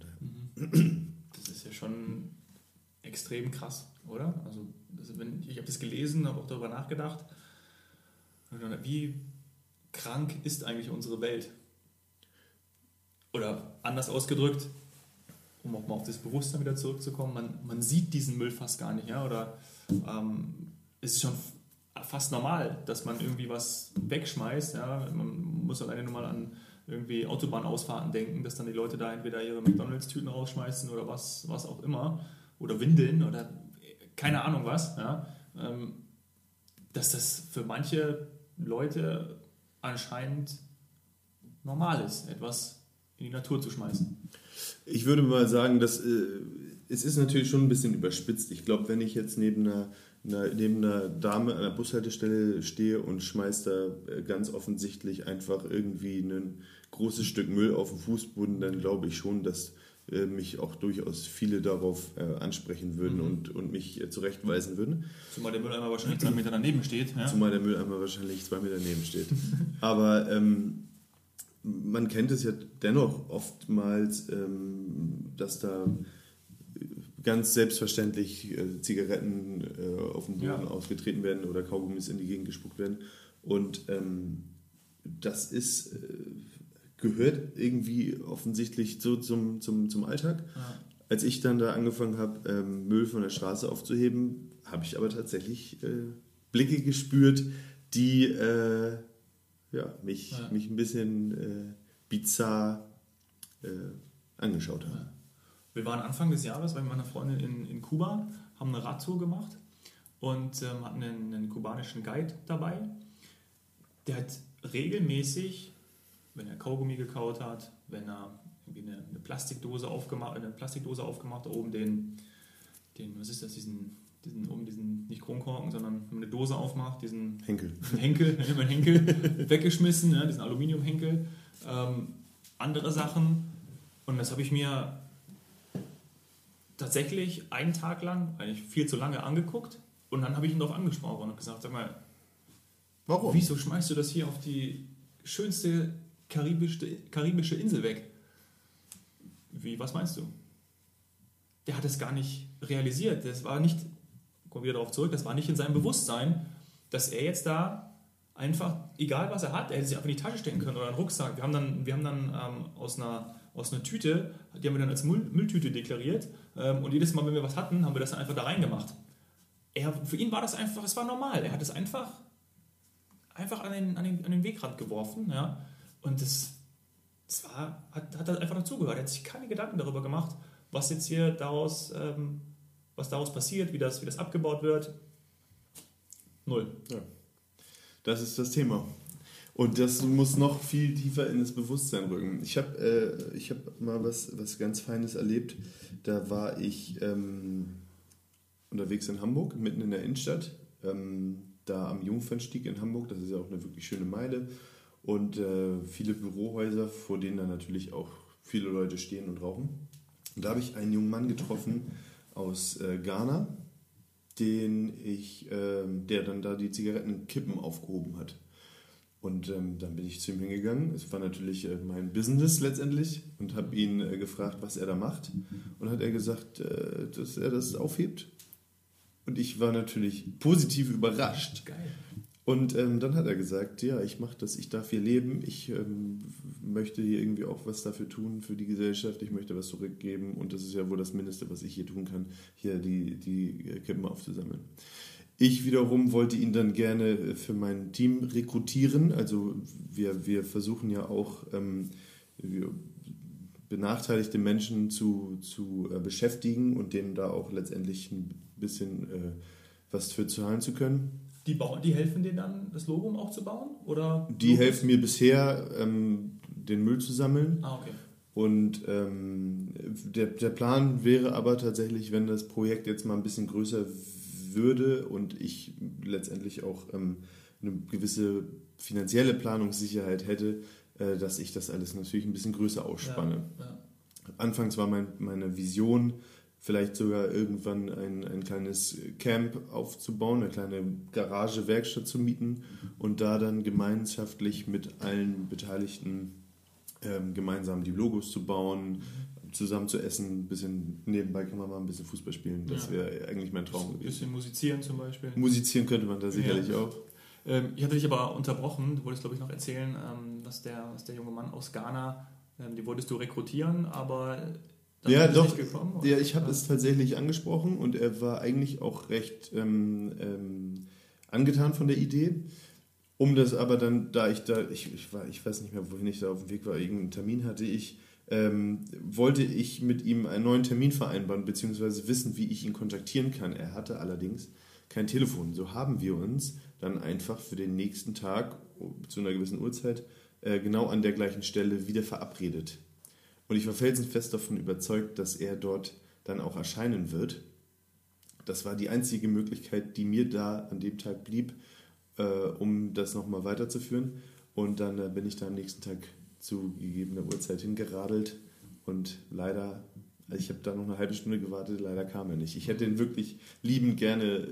[SPEAKER 2] Mhm. Das ist ja schon extrem krass, oder? Also wenn, ich habe das gelesen, habe auch darüber nachgedacht. Wie krank ist eigentlich unsere Welt? Oder anders ausgedrückt, um auch mal auf das Bewusstsein wieder zurückzukommen, man, man sieht diesen Müll fast gar nicht. Ja? Oder ähm, es ist schon fast normal, dass man irgendwie was wegschmeißt. Ja? Man muss alleine nur mal an irgendwie Autobahnausfahrten denken, dass dann die Leute da entweder ihre McDonalds-Tüten rausschmeißen oder was, was auch immer. Oder Windeln oder keine Ahnung was. Ja? Ähm, dass das für manche Leute anscheinend normal ist, etwas in die Natur zu schmeißen.
[SPEAKER 3] Ich würde mal sagen, dass äh, es ist natürlich schon ein bisschen überspitzt. Ich glaube, wenn ich jetzt neben einer, einer, neben einer Dame an der Bushaltestelle stehe und schmeiße da äh, ganz offensichtlich einfach irgendwie ein großes Stück Müll auf den Fußboden, dann glaube ich schon, dass äh, mich auch durchaus viele darauf äh, ansprechen würden mhm. und, und mich äh, zurechtweisen würden.
[SPEAKER 2] Zumal der Mülleimer wahrscheinlich zwei Meter daneben steht.
[SPEAKER 3] Ja? Zumal der Mülleimer wahrscheinlich zwei Meter daneben steht. [LAUGHS] Aber ähm, man kennt es ja dennoch oftmals, ähm, dass da ganz selbstverständlich äh, Zigaretten äh, auf dem Boden ja. ausgetreten werden oder Kaugummis in die Gegend gespuckt werden. Und ähm, das ist, äh, gehört irgendwie offensichtlich so zum, zum, zum Alltag. Ja. Als ich dann da angefangen habe, ähm, Müll von der Straße aufzuheben, habe ich aber tatsächlich äh, Blicke gespürt, die äh, ja, mich, ja. mich ein bisschen äh, bizarr äh, angeschaut haben. Ja.
[SPEAKER 2] Wir waren Anfang des Jahres bei meiner Freundin in, in Kuba, haben eine Radtour gemacht und ähm, hatten einen, einen, kubanischen Guide dabei. Der hat regelmäßig, wenn er Kaugummi gekaut hat, wenn er irgendwie eine, eine Plastikdose aufgemacht, eine Plastikdose aufgemacht, oben den, den, was ist das, diesen diesen, um diesen, nicht Kronkorken, sondern wenn man eine Dose aufmacht, diesen
[SPEAKER 3] Henkel,
[SPEAKER 2] diesen Henkel, diesen Henkel [LAUGHS] weggeschmissen, ja, diesen Aluminiumhenkel, ähm, andere Sachen. Und das habe ich mir tatsächlich einen Tag lang, eigentlich viel zu lange angeguckt und dann habe ich ihn darauf angesprochen und gesagt, sag mal, warum? Wieso schmeißt du das hier auf die schönste karibische, karibische Insel weg? Wie, was meinst du? Der hat es gar nicht realisiert. Das war nicht kommen wieder darauf zurück, das war nicht in seinem Bewusstsein, dass er jetzt da einfach, egal was er hat, er hätte sich einfach in die Tasche stecken können oder einen Rucksack. Wir haben dann, wir haben dann ähm, aus, einer, aus einer Tüte, die haben wir dann als Müll, Mülltüte deklariert ähm, und jedes Mal, wenn wir was hatten, haben wir das dann einfach da reingemacht. Er, für ihn war das einfach, es war normal. Er hat es einfach, einfach an den, an, den, an den Wegrand geworfen. Ja? Und das, das war, hat, hat einfach dazugehört. Er hat sich keine Gedanken darüber gemacht, was jetzt hier daraus ähm, was daraus passiert, wie das, wie das abgebaut wird. Null.
[SPEAKER 3] Ja. Das ist das Thema. Und das muss noch viel tiefer in das Bewusstsein rücken. Ich habe äh, hab mal was, was ganz Feines erlebt. Da war ich ähm, unterwegs in Hamburg, mitten in der Innenstadt, ähm, da am Jungfernstieg in Hamburg. Das ist ja auch eine wirklich schöne Meile. Und äh, viele Bürohäuser, vor denen dann natürlich auch viele Leute stehen und rauchen. Und da habe ich einen jungen Mann getroffen, aus äh, Ghana, den ich, äh, der dann da die Zigarettenkippen aufgehoben hat. Und ähm, dann bin ich zu ihm hingegangen. Es war natürlich äh, mein Business letztendlich und habe ihn äh, gefragt, was er da macht. Und hat er gesagt, äh, dass er das aufhebt. Und ich war natürlich positiv überrascht.
[SPEAKER 2] Geil.
[SPEAKER 3] Und ähm, dann hat er gesagt, ja, ich mache das, ich darf hier leben, ich ähm, möchte hier irgendwie auch was dafür tun für die Gesellschaft, ich möchte was zurückgeben und das ist ja wohl das Mindeste, was ich hier tun kann, hier die, die Kippen aufzusammeln. Ich wiederum wollte ihn dann gerne für mein Team rekrutieren, also wir, wir versuchen ja auch ähm, benachteiligte Menschen zu, zu äh, beschäftigen und denen da auch letztendlich ein bisschen äh, was für zahlen zu können.
[SPEAKER 2] Die, bauen, die helfen dir dann, das Logo auch zu bauen? Oder
[SPEAKER 3] die helfen mir bisher, ähm, den Müll zu sammeln.
[SPEAKER 2] Ah, okay.
[SPEAKER 3] Und ähm, der, der Plan wäre aber tatsächlich, wenn das Projekt jetzt mal ein bisschen größer würde und ich letztendlich auch ähm, eine gewisse finanzielle Planungssicherheit hätte, äh, dass ich das alles natürlich ein bisschen größer ausspanne. Ja, ja. Anfangs war mein, meine Vision, vielleicht sogar irgendwann ein, ein kleines Camp aufzubauen, eine kleine Garage, Werkstatt zu mieten und da dann gemeinschaftlich mit allen Beteiligten ähm, gemeinsam die Logos zu bauen, zusammen zu essen, ein bisschen nebenbei kann man mal ein bisschen Fußball spielen. Das ja. wäre eigentlich mein Traum
[SPEAKER 2] gewesen. Ein bisschen musizieren zum Beispiel.
[SPEAKER 3] Musizieren könnte man da sicherlich ja. auch.
[SPEAKER 2] Ähm, ich hatte dich aber unterbrochen, du wolltest glaube ich noch erzählen, ähm, dass, der, dass der junge Mann aus Ghana, ähm, die wolltest du rekrutieren, aber
[SPEAKER 3] ja, doch. Gekommen, ja, ich habe es tatsächlich angesprochen und er war eigentlich auch recht ähm, ähm, angetan von der Idee. Um das aber dann, da ich da, ich, ich, war, ich weiß nicht mehr, wohin ich da auf dem Weg war, irgendeinen Termin hatte ich, ähm, wollte ich mit ihm einen neuen Termin vereinbaren, beziehungsweise wissen, wie ich ihn kontaktieren kann. Er hatte allerdings kein Telefon. So haben wir uns dann einfach für den nächsten Tag zu einer gewissen Uhrzeit äh, genau an der gleichen Stelle wieder verabredet. Und ich war felsenfest davon überzeugt, dass er dort dann auch erscheinen wird. Das war die einzige Möglichkeit, die mir da an dem Tag blieb, äh, um das nochmal weiterzuführen. Und dann äh, bin ich da am nächsten Tag zu gegebener Uhrzeit hingeradelt und leider, also ich habe da noch eine halbe Stunde gewartet, leider kam er nicht. Ich hätte ihn wirklich liebend gerne äh,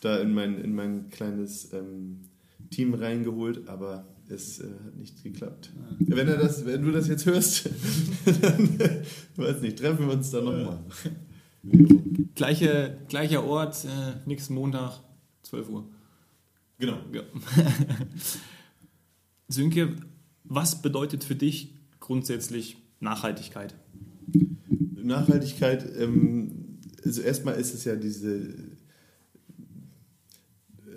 [SPEAKER 3] da in mein, in mein kleines ähm, Team reingeholt, aber es äh, hat nicht geklappt. Ja. Wenn, er das, wenn du das jetzt hörst, [LAUGHS] dann, weiß nicht, treffen wir uns da nochmal.
[SPEAKER 2] Gleiche, gleicher Ort, äh, nächsten Montag, 12 Uhr.
[SPEAKER 3] Genau. Ja. [LAUGHS]
[SPEAKER 2] Sönke, was bedeutet für dich grundsätzlich Nachhaltigkeit?
[SPEAKER 3] Nachhaltigkeit, ähm, also erstmal ist es ja diese,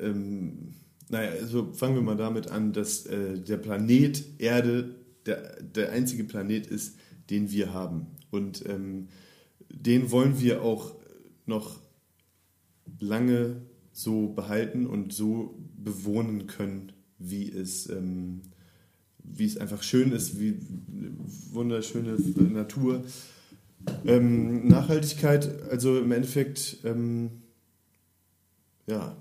[SPEAKER 3] ähm, naja, also fangen wir mal damit an, dass äh, der Planet Erde der, der einzige Planet ist, den wir haben. Und ähm, den wollen wir auch noch lange so behalten und so bewohnen können, wie es, ähm, wie es einfach schön ist, wie wunderschöne Natur. Ähm, Nachhaltigkeit, also im Endeffekt, ähm, ja,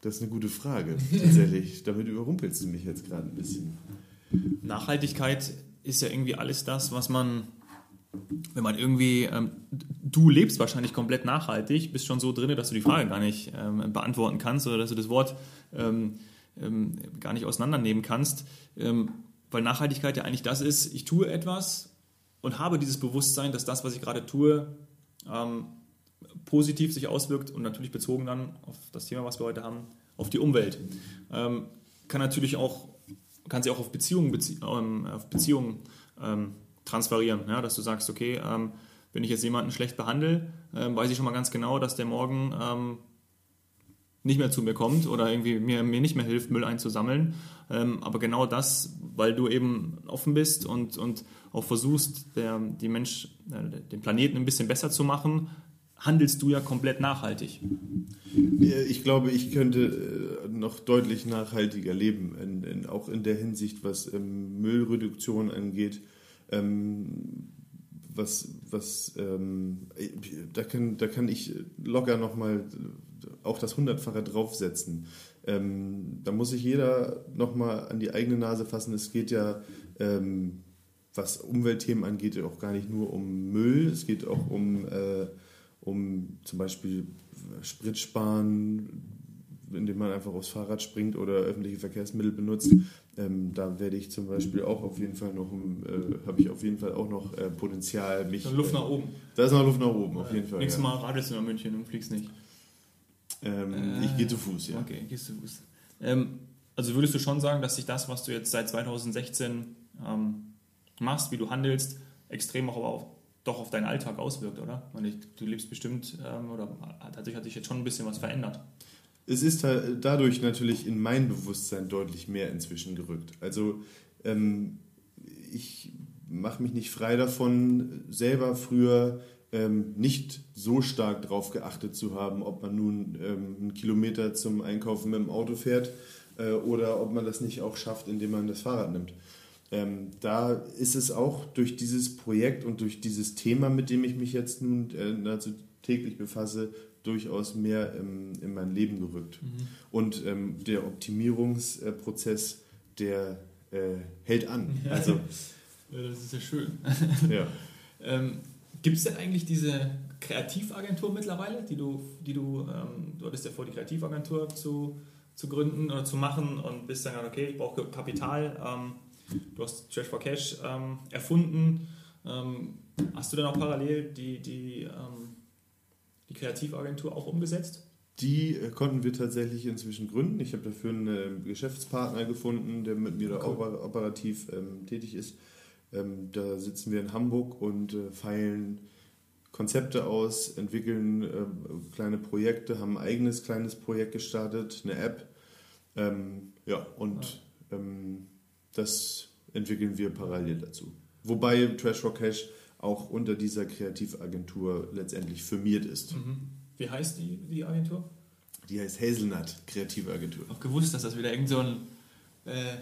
[SPEAKER 3] das ist eine gute Frage, tatsächlich. [LAUGHS] Damit überrumpelst du mich jetzt gerade ein bisschen.
[SPEAKER 2] Nachhaltigkeit ist ja irgendwie alles das, was man wenn man irgendwie, ähm, du lebst wahrscheinlich komplett nachhaltig, bist schon so drin, dass du die Frage gar nicht ähm, beantworten kannst oder dass du das Wort ähm, ähm gar nicht auseinandernehmen kannst, ähm, weil Nachhaltigkeit ja eigentlich das ist, ich tue etwas und habe dieses Bewusstsein, dass das, was ich gerade tue, ähm, positiv sich auswirkt und natürlich bezogen dann auf das Thema, was wir heute haben, auf die Umwelt. kann natürlich auch, kann sich auch auf Beziehungen, Bezie auf Beziehungen transferieren, ja, dass du sagst, okay, ähm, wenn ich jetzt jemanden schlecht behandle, ähm, weiß ich schon mal ganz genau, dass der morgen ähm, nicht mehr zu mir kommt oder irgendwie mir, mir nicht mehr hilft, Müll einzusammeln. Ähm, aber genau das, weil du eben offen bist und, und auch versuchst, der, die Mensch, äh, den Planeten ein bisschen besser zu machen, handelst du ja komplett nachhaltig.
[SPEAKER 3] Ich glaube, ich könnte äh, noch deutlich nachhaltiger leben, in, in, auch in der Hinsicht, was ähm, Müllreduktion angeht ähm, was, was ähm, da, kann, da kann ich locker nochmal auch das Hundertfache draufsetzen. Ähm, da muss sich jeder nochmal an die eigene Nase fassen. Es geht ja, ähm, was Umweltthemen angeht, auch gar nicht nur um Müll, es geht auch um, äh, um zum Beispiel Spritsparen, indem man einfach aufs Fahrrad springt oder öffentliche Verkehrsmittel benutzt. Ähm, da werde ich zum Beispiel auch auf jeden Fall noch, äh, habe ich auf jeden Fall auch noch äh, Potenzial,
[SPEAKER 2] mich. Da Luft nach oben.
[SPEAKER 3] Da ist noch Luft nach oben, auf jeden Fall.
[SPEAKER 2] Nächstes ja. Mal radelst du nach München und fliegst nicht.
[SPEAKER 3] Ähm, äh, ich gehe zu Fuß, ja.
[SPEAKER 2] Okay, gehst zu Fuß. Ähm, also würdest du schon sagen, dass sich das, was du jetzt seit 2016 ähm, machst, wie du handelst, extrem auch auch doch auf deinen Alltag auswirkt, oder? Ich, du lebst bestimmt, ähm, oder tatsächlich hat sich jetzt schon ein bisschen was verändert
[SPEAKER 3] es ist dadurch natürlich in mein Bewusstsein deutlich mehr inzwischen gerückt. Also ähm, ich mache mich nicht frei davon, selber früher ähm, nicht so stark darauf geachtet zu haben, ob man nun ähm, einen Kilometer zum Einkaufen mit dem Auto fährt äh, oder ob man das nicht auch schafft, indem man das Fahrrad nimmt. Ähm, da ist es auch durch dieses Projekt und durch dieses Thema, mit dem ich mich jetzt nun äh, nahezu täglich befasse, durchaus mehr ähm, in mein Leben gerückt.
[SPEAKER 2] Mhm.
[SPEAKER 3] Und ähm, der Optimierungsprozess, der äh, hält an. [LAUGHS] Also,
[SPEAKER 2] Ja, das ist ja schön. [LAUGHS]
[SPEAKER 3] ja.
[SPEAKER 2] Ähm, Gibt es denn eigentlich diese Kreativagentur mittlerweile, die du, die du, ähm, du hattest ja vor, die Kreativagentur zu, zu gründen oder zu machen und bist dann, okay, ich brauche Kapital. Ähm, du hast Trash for Cash ähm, erfunden. Ähm, hast du dann auch parallel die, die, ähm, die Kreativagentur auch umgesetzt?
[SPEAKER 3] Die äh, konnten wir tatsächlich inzwischen gründen. Ich habe dafür einen Geschäftspartner gefunden, der mit mir da
[SPEAKER 2] Cool.
[SPEAKER 3] oper- operativ ähm, tätig ist. Ähm, da sitzen wir in Hamburg und äh, feilen Konzepte aus, entwickeln ähm, kleine Projekte, haben ein eigenes kleines Projekt gestartet, eine App. Ähm, ja, und ähm, das entwickeln wir parallel dazu. Wobei Trash for Cash auch unter dieser Kreativagentur letztendlich firmiert ist.
[SPEAKER 2] Wie heißt die, die Agentur?
[SPEAKER 3] Die heißt Hazelnut Kreativagentur.
[SPEAKER 2] Auch gewusst, dass das wieder irgend so ein äh,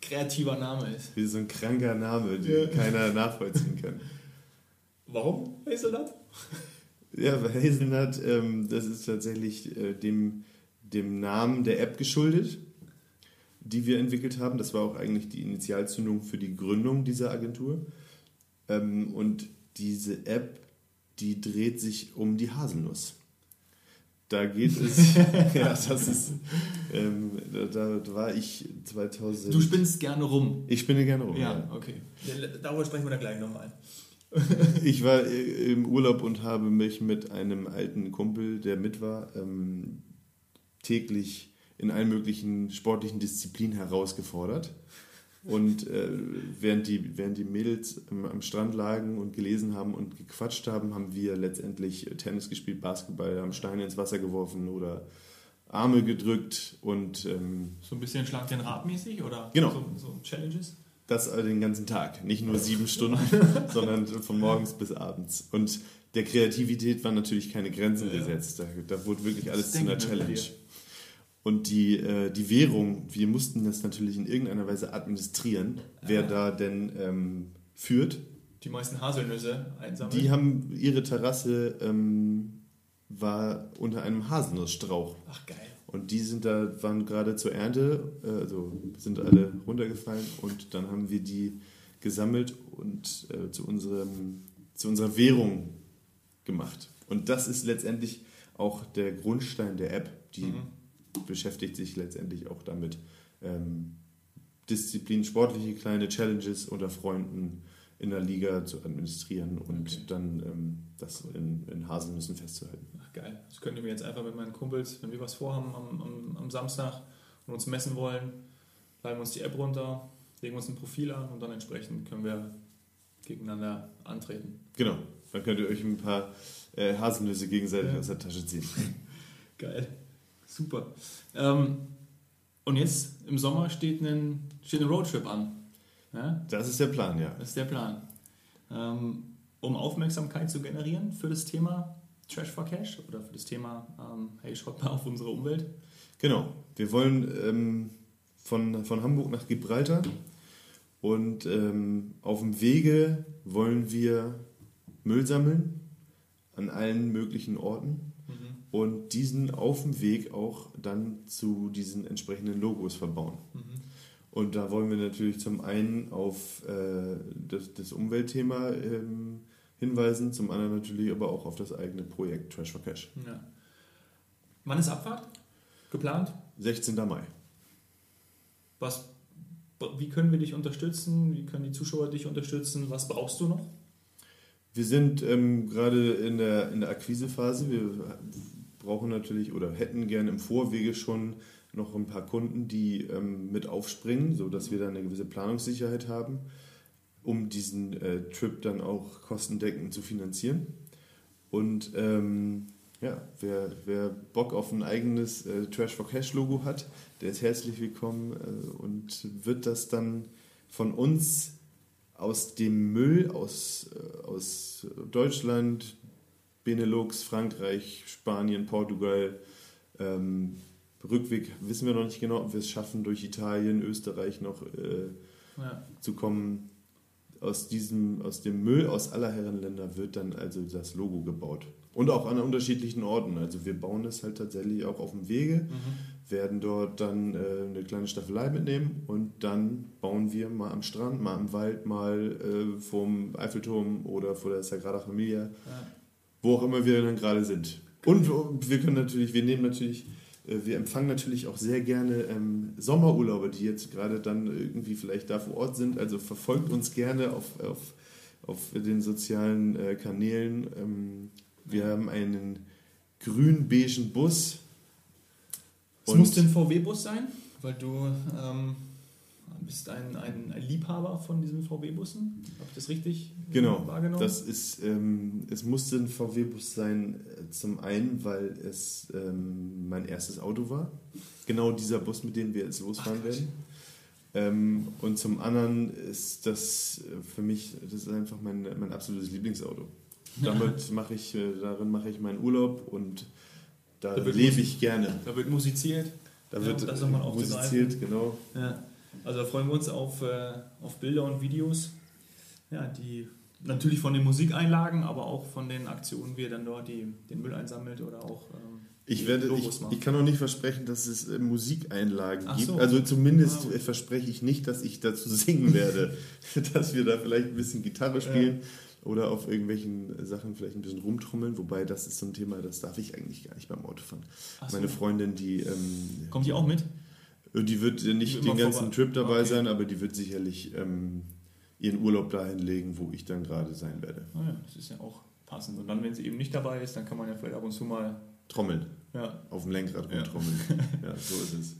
[SPEAKER 2] kreativer Name ist.
[SPEAKER 3] Wie so ein kranker Name, den
[SPEAKER 2] Ja.
[SPEAKER 3] keiner nachvollziehen kann.
[SPEAKER 2] Warum Hazelnut?
[SPEAKER 3] Ja, bei Hazelnut, ähm, das ist tatsächlich äh, dem, dem Namen der App geschuldet, die wir entwickelt haben. Das war auch eigentlich die Initialzündung für die Gründung dieser Agentur. Ähm, und diese App, die dreht sich um die Haselnuss. Da geht es, [LAUGHS] ja, das ist, ähm, da, da war ich 2000.
[SPEAKER 2] Du spinnst gerne rum.
[SPEAKER 3] ich spinne gerne rum.
[SPEAKER 2] Ja, okay. Darüber sprechen wir dann gleich nochmal. [LAUGHS] [LAUGHS]
[SPEAKER 3] Ich war äh, im Urlaub und habe mich mit einem alten Kumpel, der mit war, ähm, täglich in allen möglichen sportlichen Disziplinen herausgefordert. Und äh, während, die, während die Mädels am, am Strand lagen und gelesen haben und gequatscht haben, haben wir letztendlich Tennis gespielt, Basketball, haben Steine ins Wasser geworfen oder Arme gedrückt und ähm,
[SPEAKER 2] So ein bisschen schlag den Rad mäßig oder
[SPEAKER 3] Genau.
[SPEAKER 2] so, so Challenges?
[SPEAKER 3] Das äh, den ganzen Tag, nicht nur sieben Stunden, [LAUGHS] sondern von morgens bis abends. Und der Kreativität waren natürlich keine Grenzen
[SPEAKER 2] Ja.
[SPEAKER 3] gesetzt. Da, da wurde wirklich alles zu einer Challenge. Und die, äh, die Währung, wir mussten das natürlich in irgendeiner Weise administrieren, wer
[SPEAKER 2] Ah.
[SPEAKER 3] da denn ähm, führt.
[SPEAKER 2] Die meisten Haselnüsse einsammeln.
[SPEAKER 3] Die haben ihre Terrasse ähm, war unter einem Haselnussstrauch.
[SPEAKER 2] Ach geil.
[SPEAKER 3] Und die sind da, waren gerade zur Ernte, äh, also sind alle runtergefallen und dann haben wir die gesammelt und äh, zu, unserem, zu unserer Währung gemacht. Und das ist letztendlich auch der Grundstein der App, die
[SPEAKER 2] Mhm.
[SPEAKER 3] Beschäftigt sich letztendlich auch damit, ähm, Disziplin, sportliche kleine Challenges unter Freunden in der Liga zu administrieren und
[SPEAKER 2] Okay.
[SPEAKER 3] dann ähm, das in, in Haselnüssen festzuhalten.
[SPEAKER 2] Ach geil. Das könnte mir jetzt einfach mit meinen Kumpels, wenn wir was vorhaben am, am, am Samstag und uns messen wollen, laden wir uns die App runter, legen uns ein Profil an und dann entsprechend können wir gegeneinander antreten.
[SPEAKER 3] Genau, dann könnt ihr euch ein paar äh, Haselnüsse gegenseitig
[SPEAKER 2] Ja.
[SPEAKER 3] aus der Tasche ziehen. [LAUGHS]
[SPEAKER 2] Geil. Super. Ähm, und jetzt im Sommer steht ein, steht ein Roadtrip an. Ja?
[SPEAKER 3] Das ist der Plan, ja.
[SPEAKER 2] Das ist der Plan. Ähm, um Aufmerksamkeit zu generieren für das Thema Trash for Cash oder für das Thema ähm, Hey, schaut mal auf unsere Umwelt.
[SPEAKER 3] Genau, wir wollen ähm, von, von Hamburg nach Gibraltar und ähm, auf dem Wege wollen wir Müll sammeln an allen möglichen Orten und diesen auf dem Weg auch dann zu diesen entsprechenden Logos verbauen. Und da wollen wir natürlich zum einen auf äh, das, das Umweltthema ähm, hinweisen, zum anderen natürlich aber auch auf das eigene Projekt Trash for Cash.
[SPEAKER 2] Ja. Wann ist Abfahrt? Geplant?
[SPEAKER 3] 16. Mai.
[SPEAKER 2] Was, wie können wir dich unterstützen? Wie können die Zuschauer dich unterstützen? Was brauchst du noch?
[SPEAKER 3] Wir sind ähm, gerade in der, in der Akquisephase. Wir brauchen natürlich oder hätten gerne im Vorwege schon noch ein paar Kunden, die ähm, mit aufspringen, sodass wir da eine gewisse Planungssicherheit haben, um diesen äh, Trip dann auch kostendeckend zu finanzieren. Und ähm, ja, wer, wer Bock auf ein eigenes äh, Trash for Cash Logo hat, der ist herzlich willkommen äh, und wird das dann von uns aus dem Müll aus, äh, aus Deutschland, Benelux, Frankreich, Spanien, Portugal, ähm, Rückweg wissen wir noch nicht genau, ob wir es schaffen, durch Italien, Österreich noch äh,
[SPEAKER 2] Ja.
[SPEAKER 3] zu kommen. Aus diesem, aus dem Müll aus aller Herrenländer wird dann also das Logo gebaut. Und auch an unterschiedlichen Orten. Also wir bauen es halt tatsächlich auch auf dem Wege, werden dort dann äh, eine kleine Staffelei mitnehmen und dann bauen wir mal am Strand, mal im Wald, mal äh, vorm Eiffelturm oder vor der Sagrada Familia,
[SPEAKER 2] Ja.
[SPEAKER 3] Wo auch immer wir dann gerade sind. Und wir können natürlich, wir nehmen natürlich, äh, wir empfangen natürlich auch sehr gerne ähm, Sommerurlauber, die jetzt gerade dann irgendwie vielleicht da vor Ort sind. Also verfolgt uns gerne auf, auf, auf den sozialen äh, Kanälen. Ähm, wir haben einen grün-beigen Bus.
[SPEAKER 2] Es muss ein VW-Bus sein, weil du ähm, bist ein, ein, Liebhaber von diesen VW-Bussen. Habe ich das richtig
[SPEAKER 3] Genau,
[SPEAKER 2] wahrgenommen?
[SPEAKER 3] das ist, ähm, es musste ein VW-Bus sein, äh, zum einen, weil es ähm, mein erstes Auto war. Genau dieser Bus, mit dem wir jetzt losfahren werden. Ähm, und zum anderen ist das äh, für mich, das ist einfach mein, mein absolutes Lieblingsauto. Damit mache ich, äh, darin mache ich meinen Urlaub und da,
[SPEAKER 2] Da
[SPEAKER 3] lebe ich gerne.
[SPEAKER 2] da wird musiziert.
[SPEAKER 3] Da
[SPEAKER 2] Ja,
[SPEAKER 3] wird musiziert, genau.
[SPEAKER 2] Ja. Also da freuen wir uns auf, äh, auf Bilder und Videos, ja, die natürlich von den Musikeinlagen, aber auch von den Aktionen, wie ihr dann dort die, den Müll einsammelt oder auch ähm,
[SPEAKER 3] Ich, werde, ich, ich kann auch nicht versprechen, dass es äh, Musikeinlagen
[SPEAKER 2] Ach
[SPEAKER 3] gibt.
[SPEAKER 2] so.
[SPEAKER 3] Also zumindest
[SPEAKER 2] Ah.
[SPEAKER 3] äh, verspreche ich nicht, dass ich dazu [LAUGHS] singen werde. [LAUGHS] dass wir da vielleicht ein bisschen Gitarre spielen oder auf irgendwelchen Sachen vielleicht ein bisschen rumtrommeln. Wobei das ist so ein Thema, das darf ich eigentlich gar nicht beim Autofahren.
[SPEAKER 2] Ach so.
[SPEAKER 3] Meine Freundin, die, ähm,
[SPEAKER 2] Kommt die auch mit?
[SPEAKER 3] Die wird äh, nicht den ganzen
[SPEAKER 2] vorbei.
[SPEAKER 3] Trip dabei
[SPEAKER 2] Okay.
[SPEAKER 3] sein, aber die wird sicherlich ähm, ihren Urlaub dahin legen, wo ich dann gerade sein werde.
[SPEAKER 2] Naja, das ist ja auch passend. Und dann, wenn sie eben nicht dabei ist, dann kann man ja vielleicht ab und zu mal,
[SPEAKER 3] Trommeln,
[SPEAKER 2] ja.
[SPEAKER 3] auf dem Lenkrad
[SPEAKER 2] Ja.
[SPEAKER 3] rumtrommeln. [LAUGHS] ja, so ist es.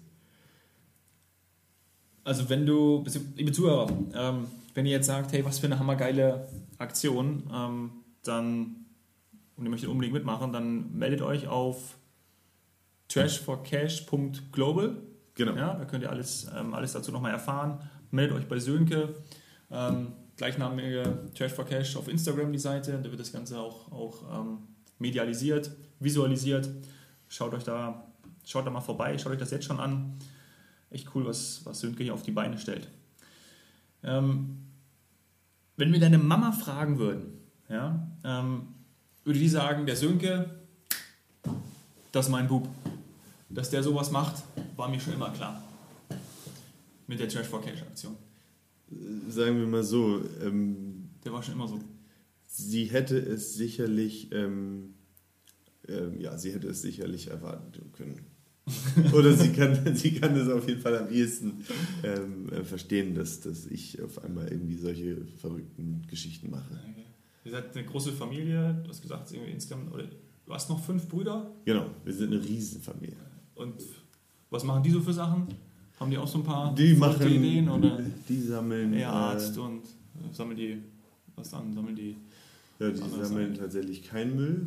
[SPEAKER 2] Also wenn du, liebe Zuhörer, ähm, wenn ihr jetzt sagt, hey, was für eine hammergeile Aktion, ähm, dann, und ihr möchtet unbedingt mitmachen, dann meldet euch auf trashforcash.global.
[SPEAKER 3] Genau.
[SPEAKER 2] Ja, da könnt ihr alles, ähm, alles dazu nochmal erfahren. Meldet euch bei Sönke. Ähm, gleichnamige Trash for Cash auf Instagram die Seite. Da wird das Ganze auch, auch ähm, medialisiert, visualisiert. Schaut euch da, schaut da mal vorbei, schaut euch das jetzt schon an. Echt cool, was, was Sönke hier auf die Beine stellt. Ähm, wenn wir deine Mama fragen würden, ja, ähm, würde die sagen, der Sönke, das ist mein Bub. Dass der sowas macht, war mir schon immer klar. Mit der Trash for Cash Aktion.
[SPEAKER 3] Sagen wir mal so, ähm,
[SPEAKER 2] Der war schon immer so.
[SPEAKER 3] sie hätte es sicherlich, ähm, ähm, ja, sie hätte es sicherlich erwarten können. [LAUGHS] Oder sie kann, sie kann es auf jeden Fall am ehesten ähm, äh, verstehen, dass, dass ich auf einmal irgendwie solche verrückten Geschichten mache.
[SPEAKER 2] Ihr seid eine große Familie, du hast gesagt, irgendwie insgesamt, oder du hast noch fünf Brüder.
[SPEAKER 3] Genau, wir sind eine Riesenfamilie.
[SPEAKER 2] Und was machen die so für Sachen? Haben die auch so ein paar
[SPEAKER 3] Die machen,
[SPEAKER 2] Ideen oder
[SPEAKER 3] die sammeln,
[SPEAKER 2] eher Arzt
[SPEAKER 3] äh,
[SPEAKER 2] und äh, sammeln die was an? Sammeln die.
[SPEAKER 3] ja, die sammeln
[SPEAKER 2] sein.
[SPEAKER 3] tatsächlich keinen Müll.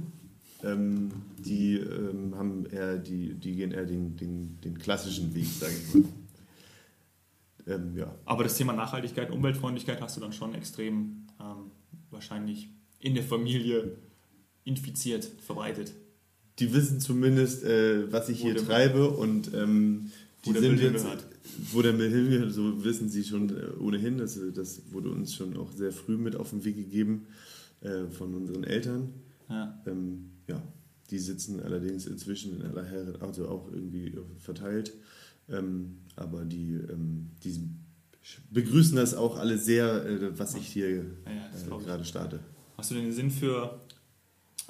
[SPEAKER 3] Ähm, die ähm, haben eher, die, die gehen eher den, den, den klassischen Weg, sage ich mal. [LAUGHS] Ähm, ja,
[SPEAKER 2] Aber das Thema Nachhaltigkeit, Umweltfreundlichkeit hast du dann schon extrem ähm, wahrscheinlich in der Familie infiziert, verbreitet.
[SPEAKER 3] Die wissen zumindest, äh, was ich
[SPEAKER 2] Wo
[SPEAKER 3] hier treibe und ähm, die sind jetzt,
[SPEAKER 2] hingehört.
[SPEAKER 3] wo der Müll hingehört, so wissen sie schon äh, ohnehin. Das, das wurde uns schon auch sehr früh mit auf den Weg gegeben äh, von unseren Eltern.
[SPEAKER 2] Ja.
[SPEAKER 3] Ähm, ja, die sitzen allerdings inzwischen in aller Herren, also auch irgendwie äh, verteilt. Ähm, aber die, ähm, die begrüßen das auch alle sehr, äh, was ich hier
[SPEAKER 2] Ja, ja,
[SPEAKER 3] äh, gerade starte.
[SPEAKER 2] Hast du den Sinn für,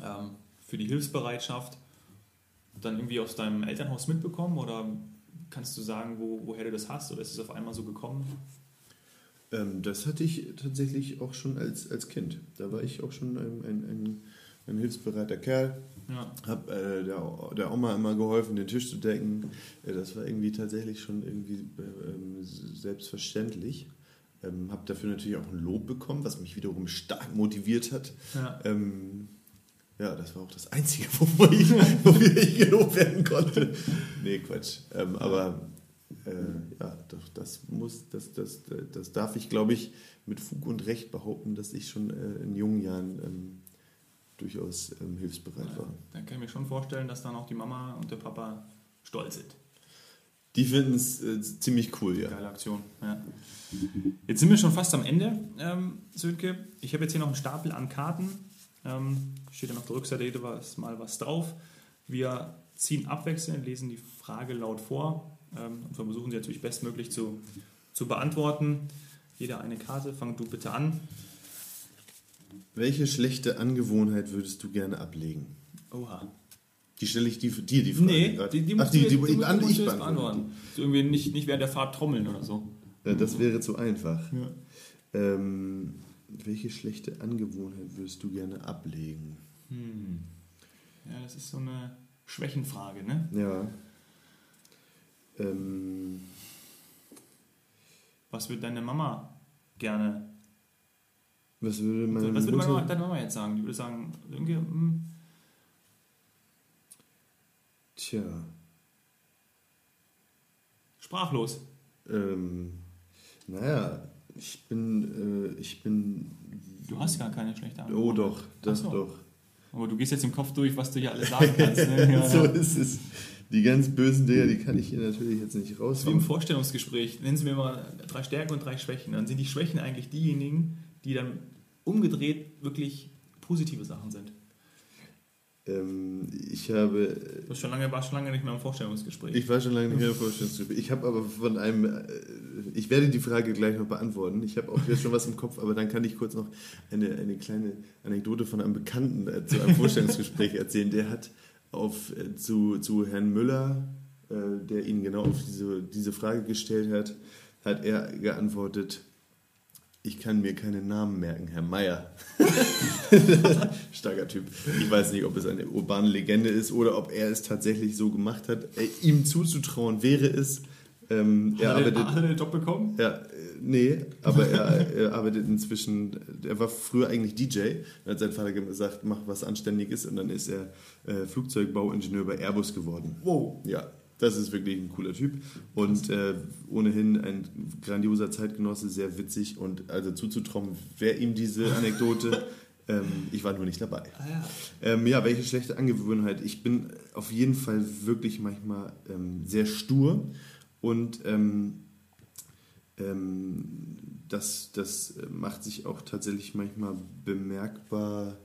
[SPEAKER 2] ähm, für die Hilfsbereitschaft dann irgendwie aus deinem Elternhaus mitbekommen oder kannst du sagen, wo, woher du das hast oder ist es auf einmal so gekommen?
[SPEAKER 3] Ähm, das hatte ich tatsächlich auch schon als, als Kind. Da war ich auch schon ein, ein, ein, ein hilfsbereiter Kerl.
[SPEAKER 2] Ja.
[SPEAKER 3] Hab äh, der, der Oma immer geholfen, den Tisch zu decken. Äh, das war irgendwie tatsächlich schon irgendwie äh, selbstverständlich. Ähm, habe dafür natürlich auch ein Lob bekommen, was mich wiederum stark motiviert hat.
[SPEAKER 2] Ja.
[SPEAKER 3] Ähm, ja, das war auch das Einzige, [LAUGHS] wofür ich, wofür ich gelobt werden konnte. Nee, Quatsch. Ähm, aber äh, ja, doch, das muss, das, das, das darf ich, glaube ich, mit Fug und Recht behaupten, dass ich schon äh, in jungen Jahren ähm, durchaus ähm, hilfsbereit war.
[SPEAKER 2] Dann kann ich mir schon vorstellen, dass dann auch die Mama und der Papa stolz sind.
[SPEAKER 3] Die finden es äh, ziemlich cool, ja.
[SPEAKER 2] Geile Aktion. Ja. Jetzt sind wir schon fast am Ende, ähm, Sönke. Ich habe jetzt hier noch einen Stapel an Karten. Ähm, steht ja auf der Rückseite jedes Mal was drauf. Wir ziehen abwechselnd, lesen die Frage laut vor ähm, und versuchen sie natürlich bestmöglich zu, zu beantworten. Jeder eine Karte. Fang du bitte an.
[SPEAKER 3] Welche schlechte Angewohnheit würdest du gerne ablegen?
[SPEAKER 2] Oha.
[SPEAKER 3] Die stelle ich die, dir die Frage.
[SPEAKER 2] Nee, die, die
[SPEAKER 3] Ach, die, die,
[SPEAKER 2] du,
[SPEAKER 3] ich,
[SPEAKER 2] du
[SPEAKER 3] an,
[SPEAKER 2] musst
[SPEAKER 3] ich
[SPEAKER 2] beantworten. So irgendwie nicht, nicht während der Fahrt trommeln oder so.
[SPEAKER 3] Ja, das wäre zu einfach.
[SPEAKER 2] Ja.
[SPEAKER 3] Ähm, welche schlechte Angewohnheit würdest du gerne ablegen?
[SPEAKER 2] Hm. Ja, das ist so eine Schwächenfrage, ne?
[SPEAKER 3] Ja. Ähm,
[SPEAKER 2] Was würde deine Mama gerne
[SPEAKER 3] was würde meine
[SPEAKER 2] Was würde meine Mama, deine Mama jetzt sagen? Die würde sagen, irgendwie, hm,
[SPEAKER 3] Tja,
[SPEAKER 2] sprachlos.
[SPEAKER 3] ähm, naja, ich bin, äh, ich bin...
[SPEAKER 2] Du hast gar keine schlechte Antwort.
[SPEAKER 3] Oh doch, das
[SPEAKER 2] so.
[SPEAKER 3] doch.
[SPEAKER 2] Aber du gehst jetzt im Kopf durch, was du hier alles sagen kannst. Ne? [LAUGHS] Ja,
[SPEAKER 3] so ist es. Die ganz bösen Dinger, die kann ich hier natürlich jetzt nicht
[SPEAKER 2] ist wie im. Vorstellungsgespräch. Nennen Sie mir mal drei Stärken und drei Schwächen. Dann sind die Schwächen eigentlich diejenigen, die dann umgedreht wirklich positive Sachen sind.
[SPEAKER 3] Ähm, ich habe
[SPEAKER 2] Du hast schon lange, warst schon lange nicht mehr im Vorstellungsgespräch.
[SPEAKER 3] Ich war schon lange nicht mehr im Vorstellungsgespräch. Ich habe aber von einem, äh, ich werde die Frage gleich noch beantworten. Ich habe auch jetzt schon was im Kopf, aber dann kann ich kurz noch eine, eine kleine Anekdote von einem Bekannten äh, zu einem Vorstellungsgespräch erzählen. Der hat auf, äh, zu, zu Herrn Müller, der ihn genau auf diese, diese Frage gestellt hat, hat er geantwortet, ich kann mir keinen Namen merken, Herr Meier. [LAUGHS] Starker Typ. Ich weiß nicht, ob es eine urbane Legende ist oder ob er es tatsächlich so gemacht hat. Äh, ihm zuzutrauen wäre es. Ähm, er
[SPEAKER 2] hat, er,
[SPEAKER 3] arbeitet,
[SPEAKER 2] hat er den Job bekommen?
[SPEAKER 3] ja, äh, nee, aber er, er arbeitet inzwischen, er war früher eigentlich DJ. Dann hat sein Vater gesagt, mach was Anständiges und dann ist er äh, Flugzeugbauingenieur bei Airbus geworden.
[SPEAKER 2] Wow.
[SPEAKER 3] Ja, das ist wirklich ein cooler Typ und äh, ohnehin ein grandioser Zeitgenosse, sehr witzig und also zuzutrauen, wäre ihm diese Anekdote. [LAUGHS] ähm, ich war nur nicht dabei.
[SPEAKER 2] Ah, ja.
[SPEAKER 3] Ähm, ja, welche schlechte Angewohnheit. Ich bin auf jeden Fall wirklich manchmal ähm, sehr stur und ähm, ähm, das, das macht sich auch tatsächlich manchmal bemerkbar.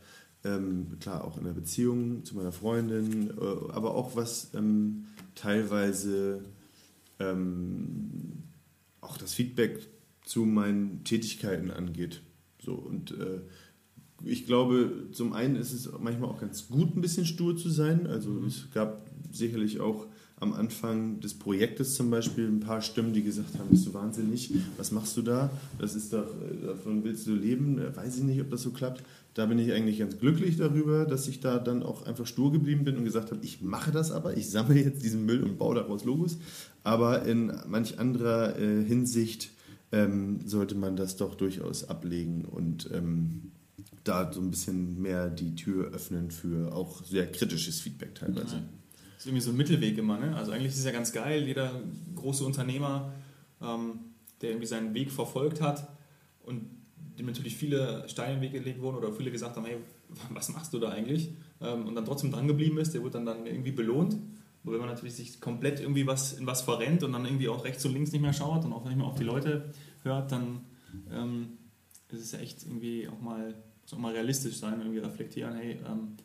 [SPEAKER 3] Ähm, klar, auch in der Beziehung zu meiner Freundin, äh, aber auch was ähm, teilweise ähm, auch das Feedback zu meinen Tätigkeiten angeht. So und äh, ich glaube, zum einen ist es manchmal auch ganz gut, ein bisschen stur zu sein. Also es gab sicherlich auch am Anfang des Projektes zum Beispiel ein paar Stimmen, die gesagt haben, bist du wahnsinnig, was machst du da? Das ist doch, äh, davon willst du leben, Äh, weiß ich nicht, ob das so klappt. Da bin ich eigentlich ganz glücklich darüber, dass ich da dann auch einfach stur geblieben bin und gesagt habe, ich mache das aber, ich sammle jetzt diesen Müll und baue daraus Logos. Aber in manch anderer äh, Hinsicht ähm, sollte man das doch durchaus ablegen und ähm, da so ein bisschen mehr die Tür öffnen für auch sehr kritisches Feedback teilweise.
[SPEAKER 2] Ja. Das ist irgendwie so ein Mittelweg immer. Ne? Also eigentlich ist es ja ganz geil, jeder große Unternehmer, ähm, der irgendwie seinen Weg verfolgt hat und dem natürlich viele Steine im Weg gelegt wurden oder viele gesagt haben, hey, [LAUGHS] was machst du da eigentlich? Ähm, und dann trotzdem dran geblieben ist, der wird dann, dann irgendwie belohnt. Und wenn man natürlich sich komplett irgendwie was in was verrennt und dann irgendwie auch rechts und links nicht mehr schaut und auch nicht mehr auf die Leute hört, dann ähm, ist es ja echt irgendwie auch mal, muss auch mal realistisch sein, irgendwie reflektieren, hey, ähm,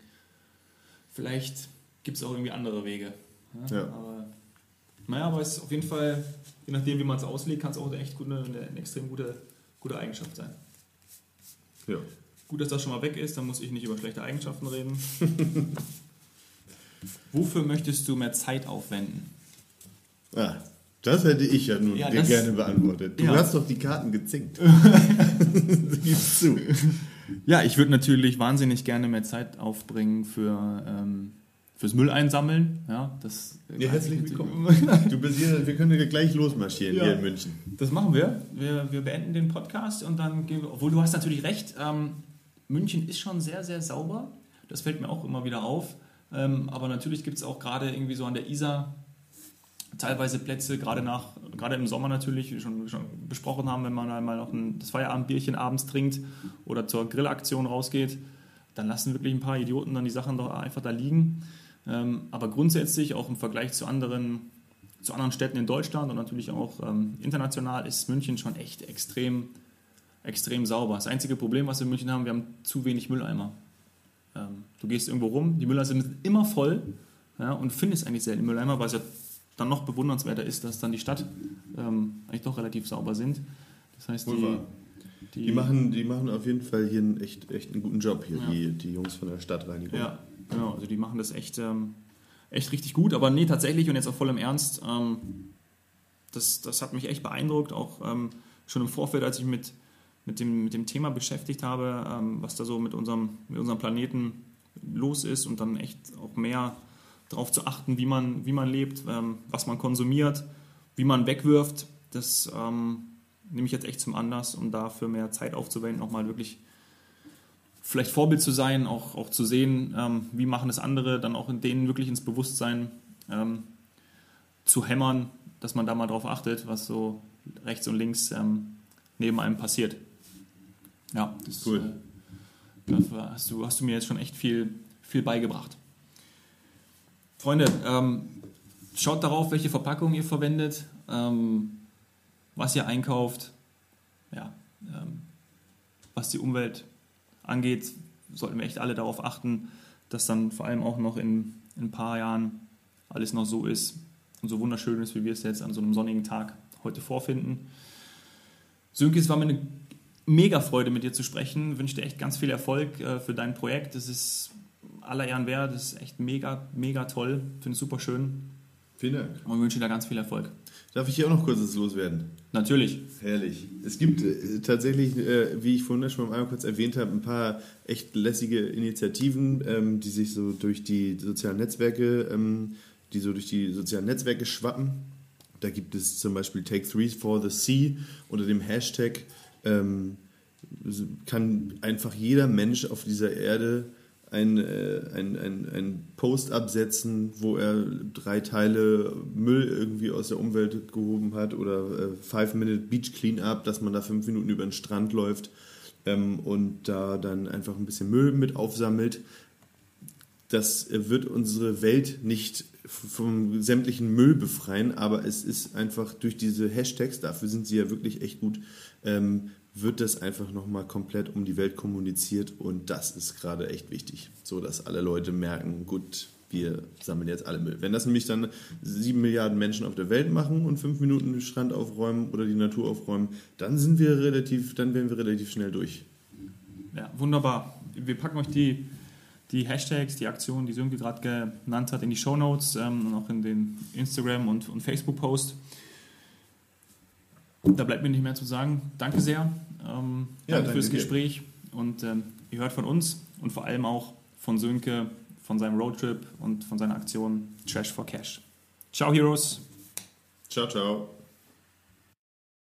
[SPEAKER 2] vielleicht gibt es auch irgendwie andere Wege. Ja?
[SPEAKER 3] Ja.
[SPEAKER 2] Aber, naja, aber es ist auf jeden Fall, je nachdem, wie man es auslegt, kann es auch echt gute, eine, eine extrem gute, gute Eigenschaft sein.
[SPEAKER 3] Ja.
[SPEAKER 2] Gut, dass das schon mal weg ist, dann muss ich nicht über schlechte Eigenschaften reden. [LAUGHS] Wofür möchtest du mehr Zeit aufwenden?
[SPEAKER 3] Ah, das hätte ich ja nun
[SPEAKER 2] Ja,
[SPEAKER 3] dir gerne beantwortet. Du
[SPEAKER 2] Ja.
[SPEAKER 3] hast doch die Karten gezinkt. [LAUGHS] Gib's zu.
[SPEAKER 2] Ja, ich würde natürlich wahnsinnig gerne mehr Zeit aufbringen für, ähm, fürs Müll einsammeln. Ja, das,
[SPEAKER 3] Ja, herzlich willkommen. Du bist hier, wir können gleich losmarschieren
[SPEAKER 2] Ja.
[SPEAKER 3] hier in München.
[SPEAKER 2] Das machen wir. wir. Wir beenden den Podcast und dann gehen wir. Obwohl du hast natürlich recht, ähm, München ist schon sehr, sehr sauber. Das fällt mir auch immer wieder auf. Ähm, aber natürlich gibt es auch gerade irgendwie so an der Isar teilweise Plätze, gerade nach, gerade im Sommer natürlich, wie wir schon, schon besprochen haben, wenn man einmal noch ein, das Feierabendbierchen abends trinkt oder zur Grillaktion rausgeht, dann lassen wirklich ein paar Idioten dann die Sachen doch einfach da liegen. Ähm, aber grundsätzlich, auch im Vergleich zu anderen zu anderen Städten in Deutschland und natürlich auch ähm, international ist München schon echt extrem, extrem sauber. Das einzige Problem, was wir in München haben, wir haben zu wenig Mülleimer. Ähm, du gehst irgendwo rum, die Mülleimer sind immer voll ja, und findest eigentlich selten Mülleimer, weil es ja dann noch bewundernswerter ist, dass dann die Stadt ähm, eigentlich doch relativ sauber sind. Das heißt, die,
[SPEAKER 3] die, die, machen, die machen auf jeden Fall hier einen echt, echt einen guten Job hier, ja. die, die Jungs von der Stadtreinigung.
[SPEAKER 2] Ja, genau, also die machen das echt, ähm, echt richtig gut, aber nee, tatsächlich und jetzt auch voll im Ernst, ähm, das, das hat mich echt beeindruckt, auch ähm, schon im Vorfeld, als ich mit, mit, dem, mit dem Thema beschäftigt habe, ähm, was da so mit unserem, mit unserem Planeten los ist und dann echt auch mehr darauf zu achten, wie man, wie man lebt, ähm, was man konsumiert, wie man wegwirft. Das ähm, nehme ich jetzt echt zum Anlass, um dafür mehr Zeit aufzuwenden, nochmal wirklich vielleicht Vorbild zu sein, auch, auch zu sehen, ähm, wie machen es andere, dann auch in denen wirklich ins Bewusstsein ähm, zu hämmern, dass man da mal drauf achtet, was so rechts und links ähm, neben einem passiert. Ja, das cool. Äh, dafür hast du, hast du mir jetzt schon echt viel, viel beigebracht. Freunde, ähm, schaut darauf, welche Verpackung ihr verwendet, ähm, was ihr einkauft. Ja, ähm, was die Umwelt angeht, sollten wir echt alle darauf achten, dass dann vor allem auch noch in, in ein paar Jahren alles noch so ist und so wunderschön ist, wie wir es jetzt an so einem sonnigen Tag heute vorfinden. Sönke, es war mir eine mega Freude, mit dir zu sprechen. Ich wünsche dir echt ganz viel Erfolg äh, für dein Projekt. Es ist aller Ehren wert. Das ist echt mega, mega toll. Finde es super schön.
[SPEAKER 3] Vielen Dank.
[SPEAKER 2] Und wünsche dir da ganz viel Erfolg.
[SPEAKER 3] Darf ich hier auch noch kurz was loswerden?
[SPEAKER 2] Natürlich.
[SPEAKER 3] Herrlich. Es gibt äh, tatsächlich, äh, wie ich vorhin schon einmal kurz erwähnt habe, ein paar echt lässige Initiativen, ähm, die sich so durch die sozialen Netzwerke, ähm, die so durch die sozialen Netzwerke schwappen. Da gibt es zum Beispiel Take Three for the Sea unter dem Hashtag ähm, kann einfach jeder Mensch auf dieser Erde ein, äh, ein, ein, ein Post absetzen, wo er drei Teile Müll irgendwie aus der Umwelt gehoben hat oder äh, Five Minute Beach Cleanup, dass man da fünf Minuten über den Strand läuft ähm, und da dann einfach ein bisschen Müll mit aufsammelt. Das wird unsere Welt nicht vom sämtlichen Müll befreien, aber es ist einfach durch diese Hashtags, dafür sind sie ja wirklich echt gut, ähm, wird das einfach nochmal komplett um die Welt kommuniziert und das ist gerade echt wichtig, so dass alle Leute merken, gut, wir sammeln jetzt alle Müll. Wenn das nämlich dann sieben Milliarden Menschen auf der Welt machen und fünf Minuten den Strand aufräumen oder die Natur aufräumen, dann sind wir relativ, dann werden wir relativ schnell durch.
[SPEAKER 2] Ja, wunderbar. Wir packen euch die, die Hashtags, die Aktionen, die Sönke gerade genannt hat, in die Show Notes ähm, und auch in den Instagram- und, und Facebook-Post. Da bleibt mir nicht mehr zu sagen. Danke sehr. Ähm, ja, danke, fürs dir. Gespräch. Und ähm, ihr hört von uns und vor allem auch von Sönke, von seinem Roadtrip und von seiner Aktion Trash for Cash. Ciao, Heroes.
[SPEAKER 3] Ciao, ciao.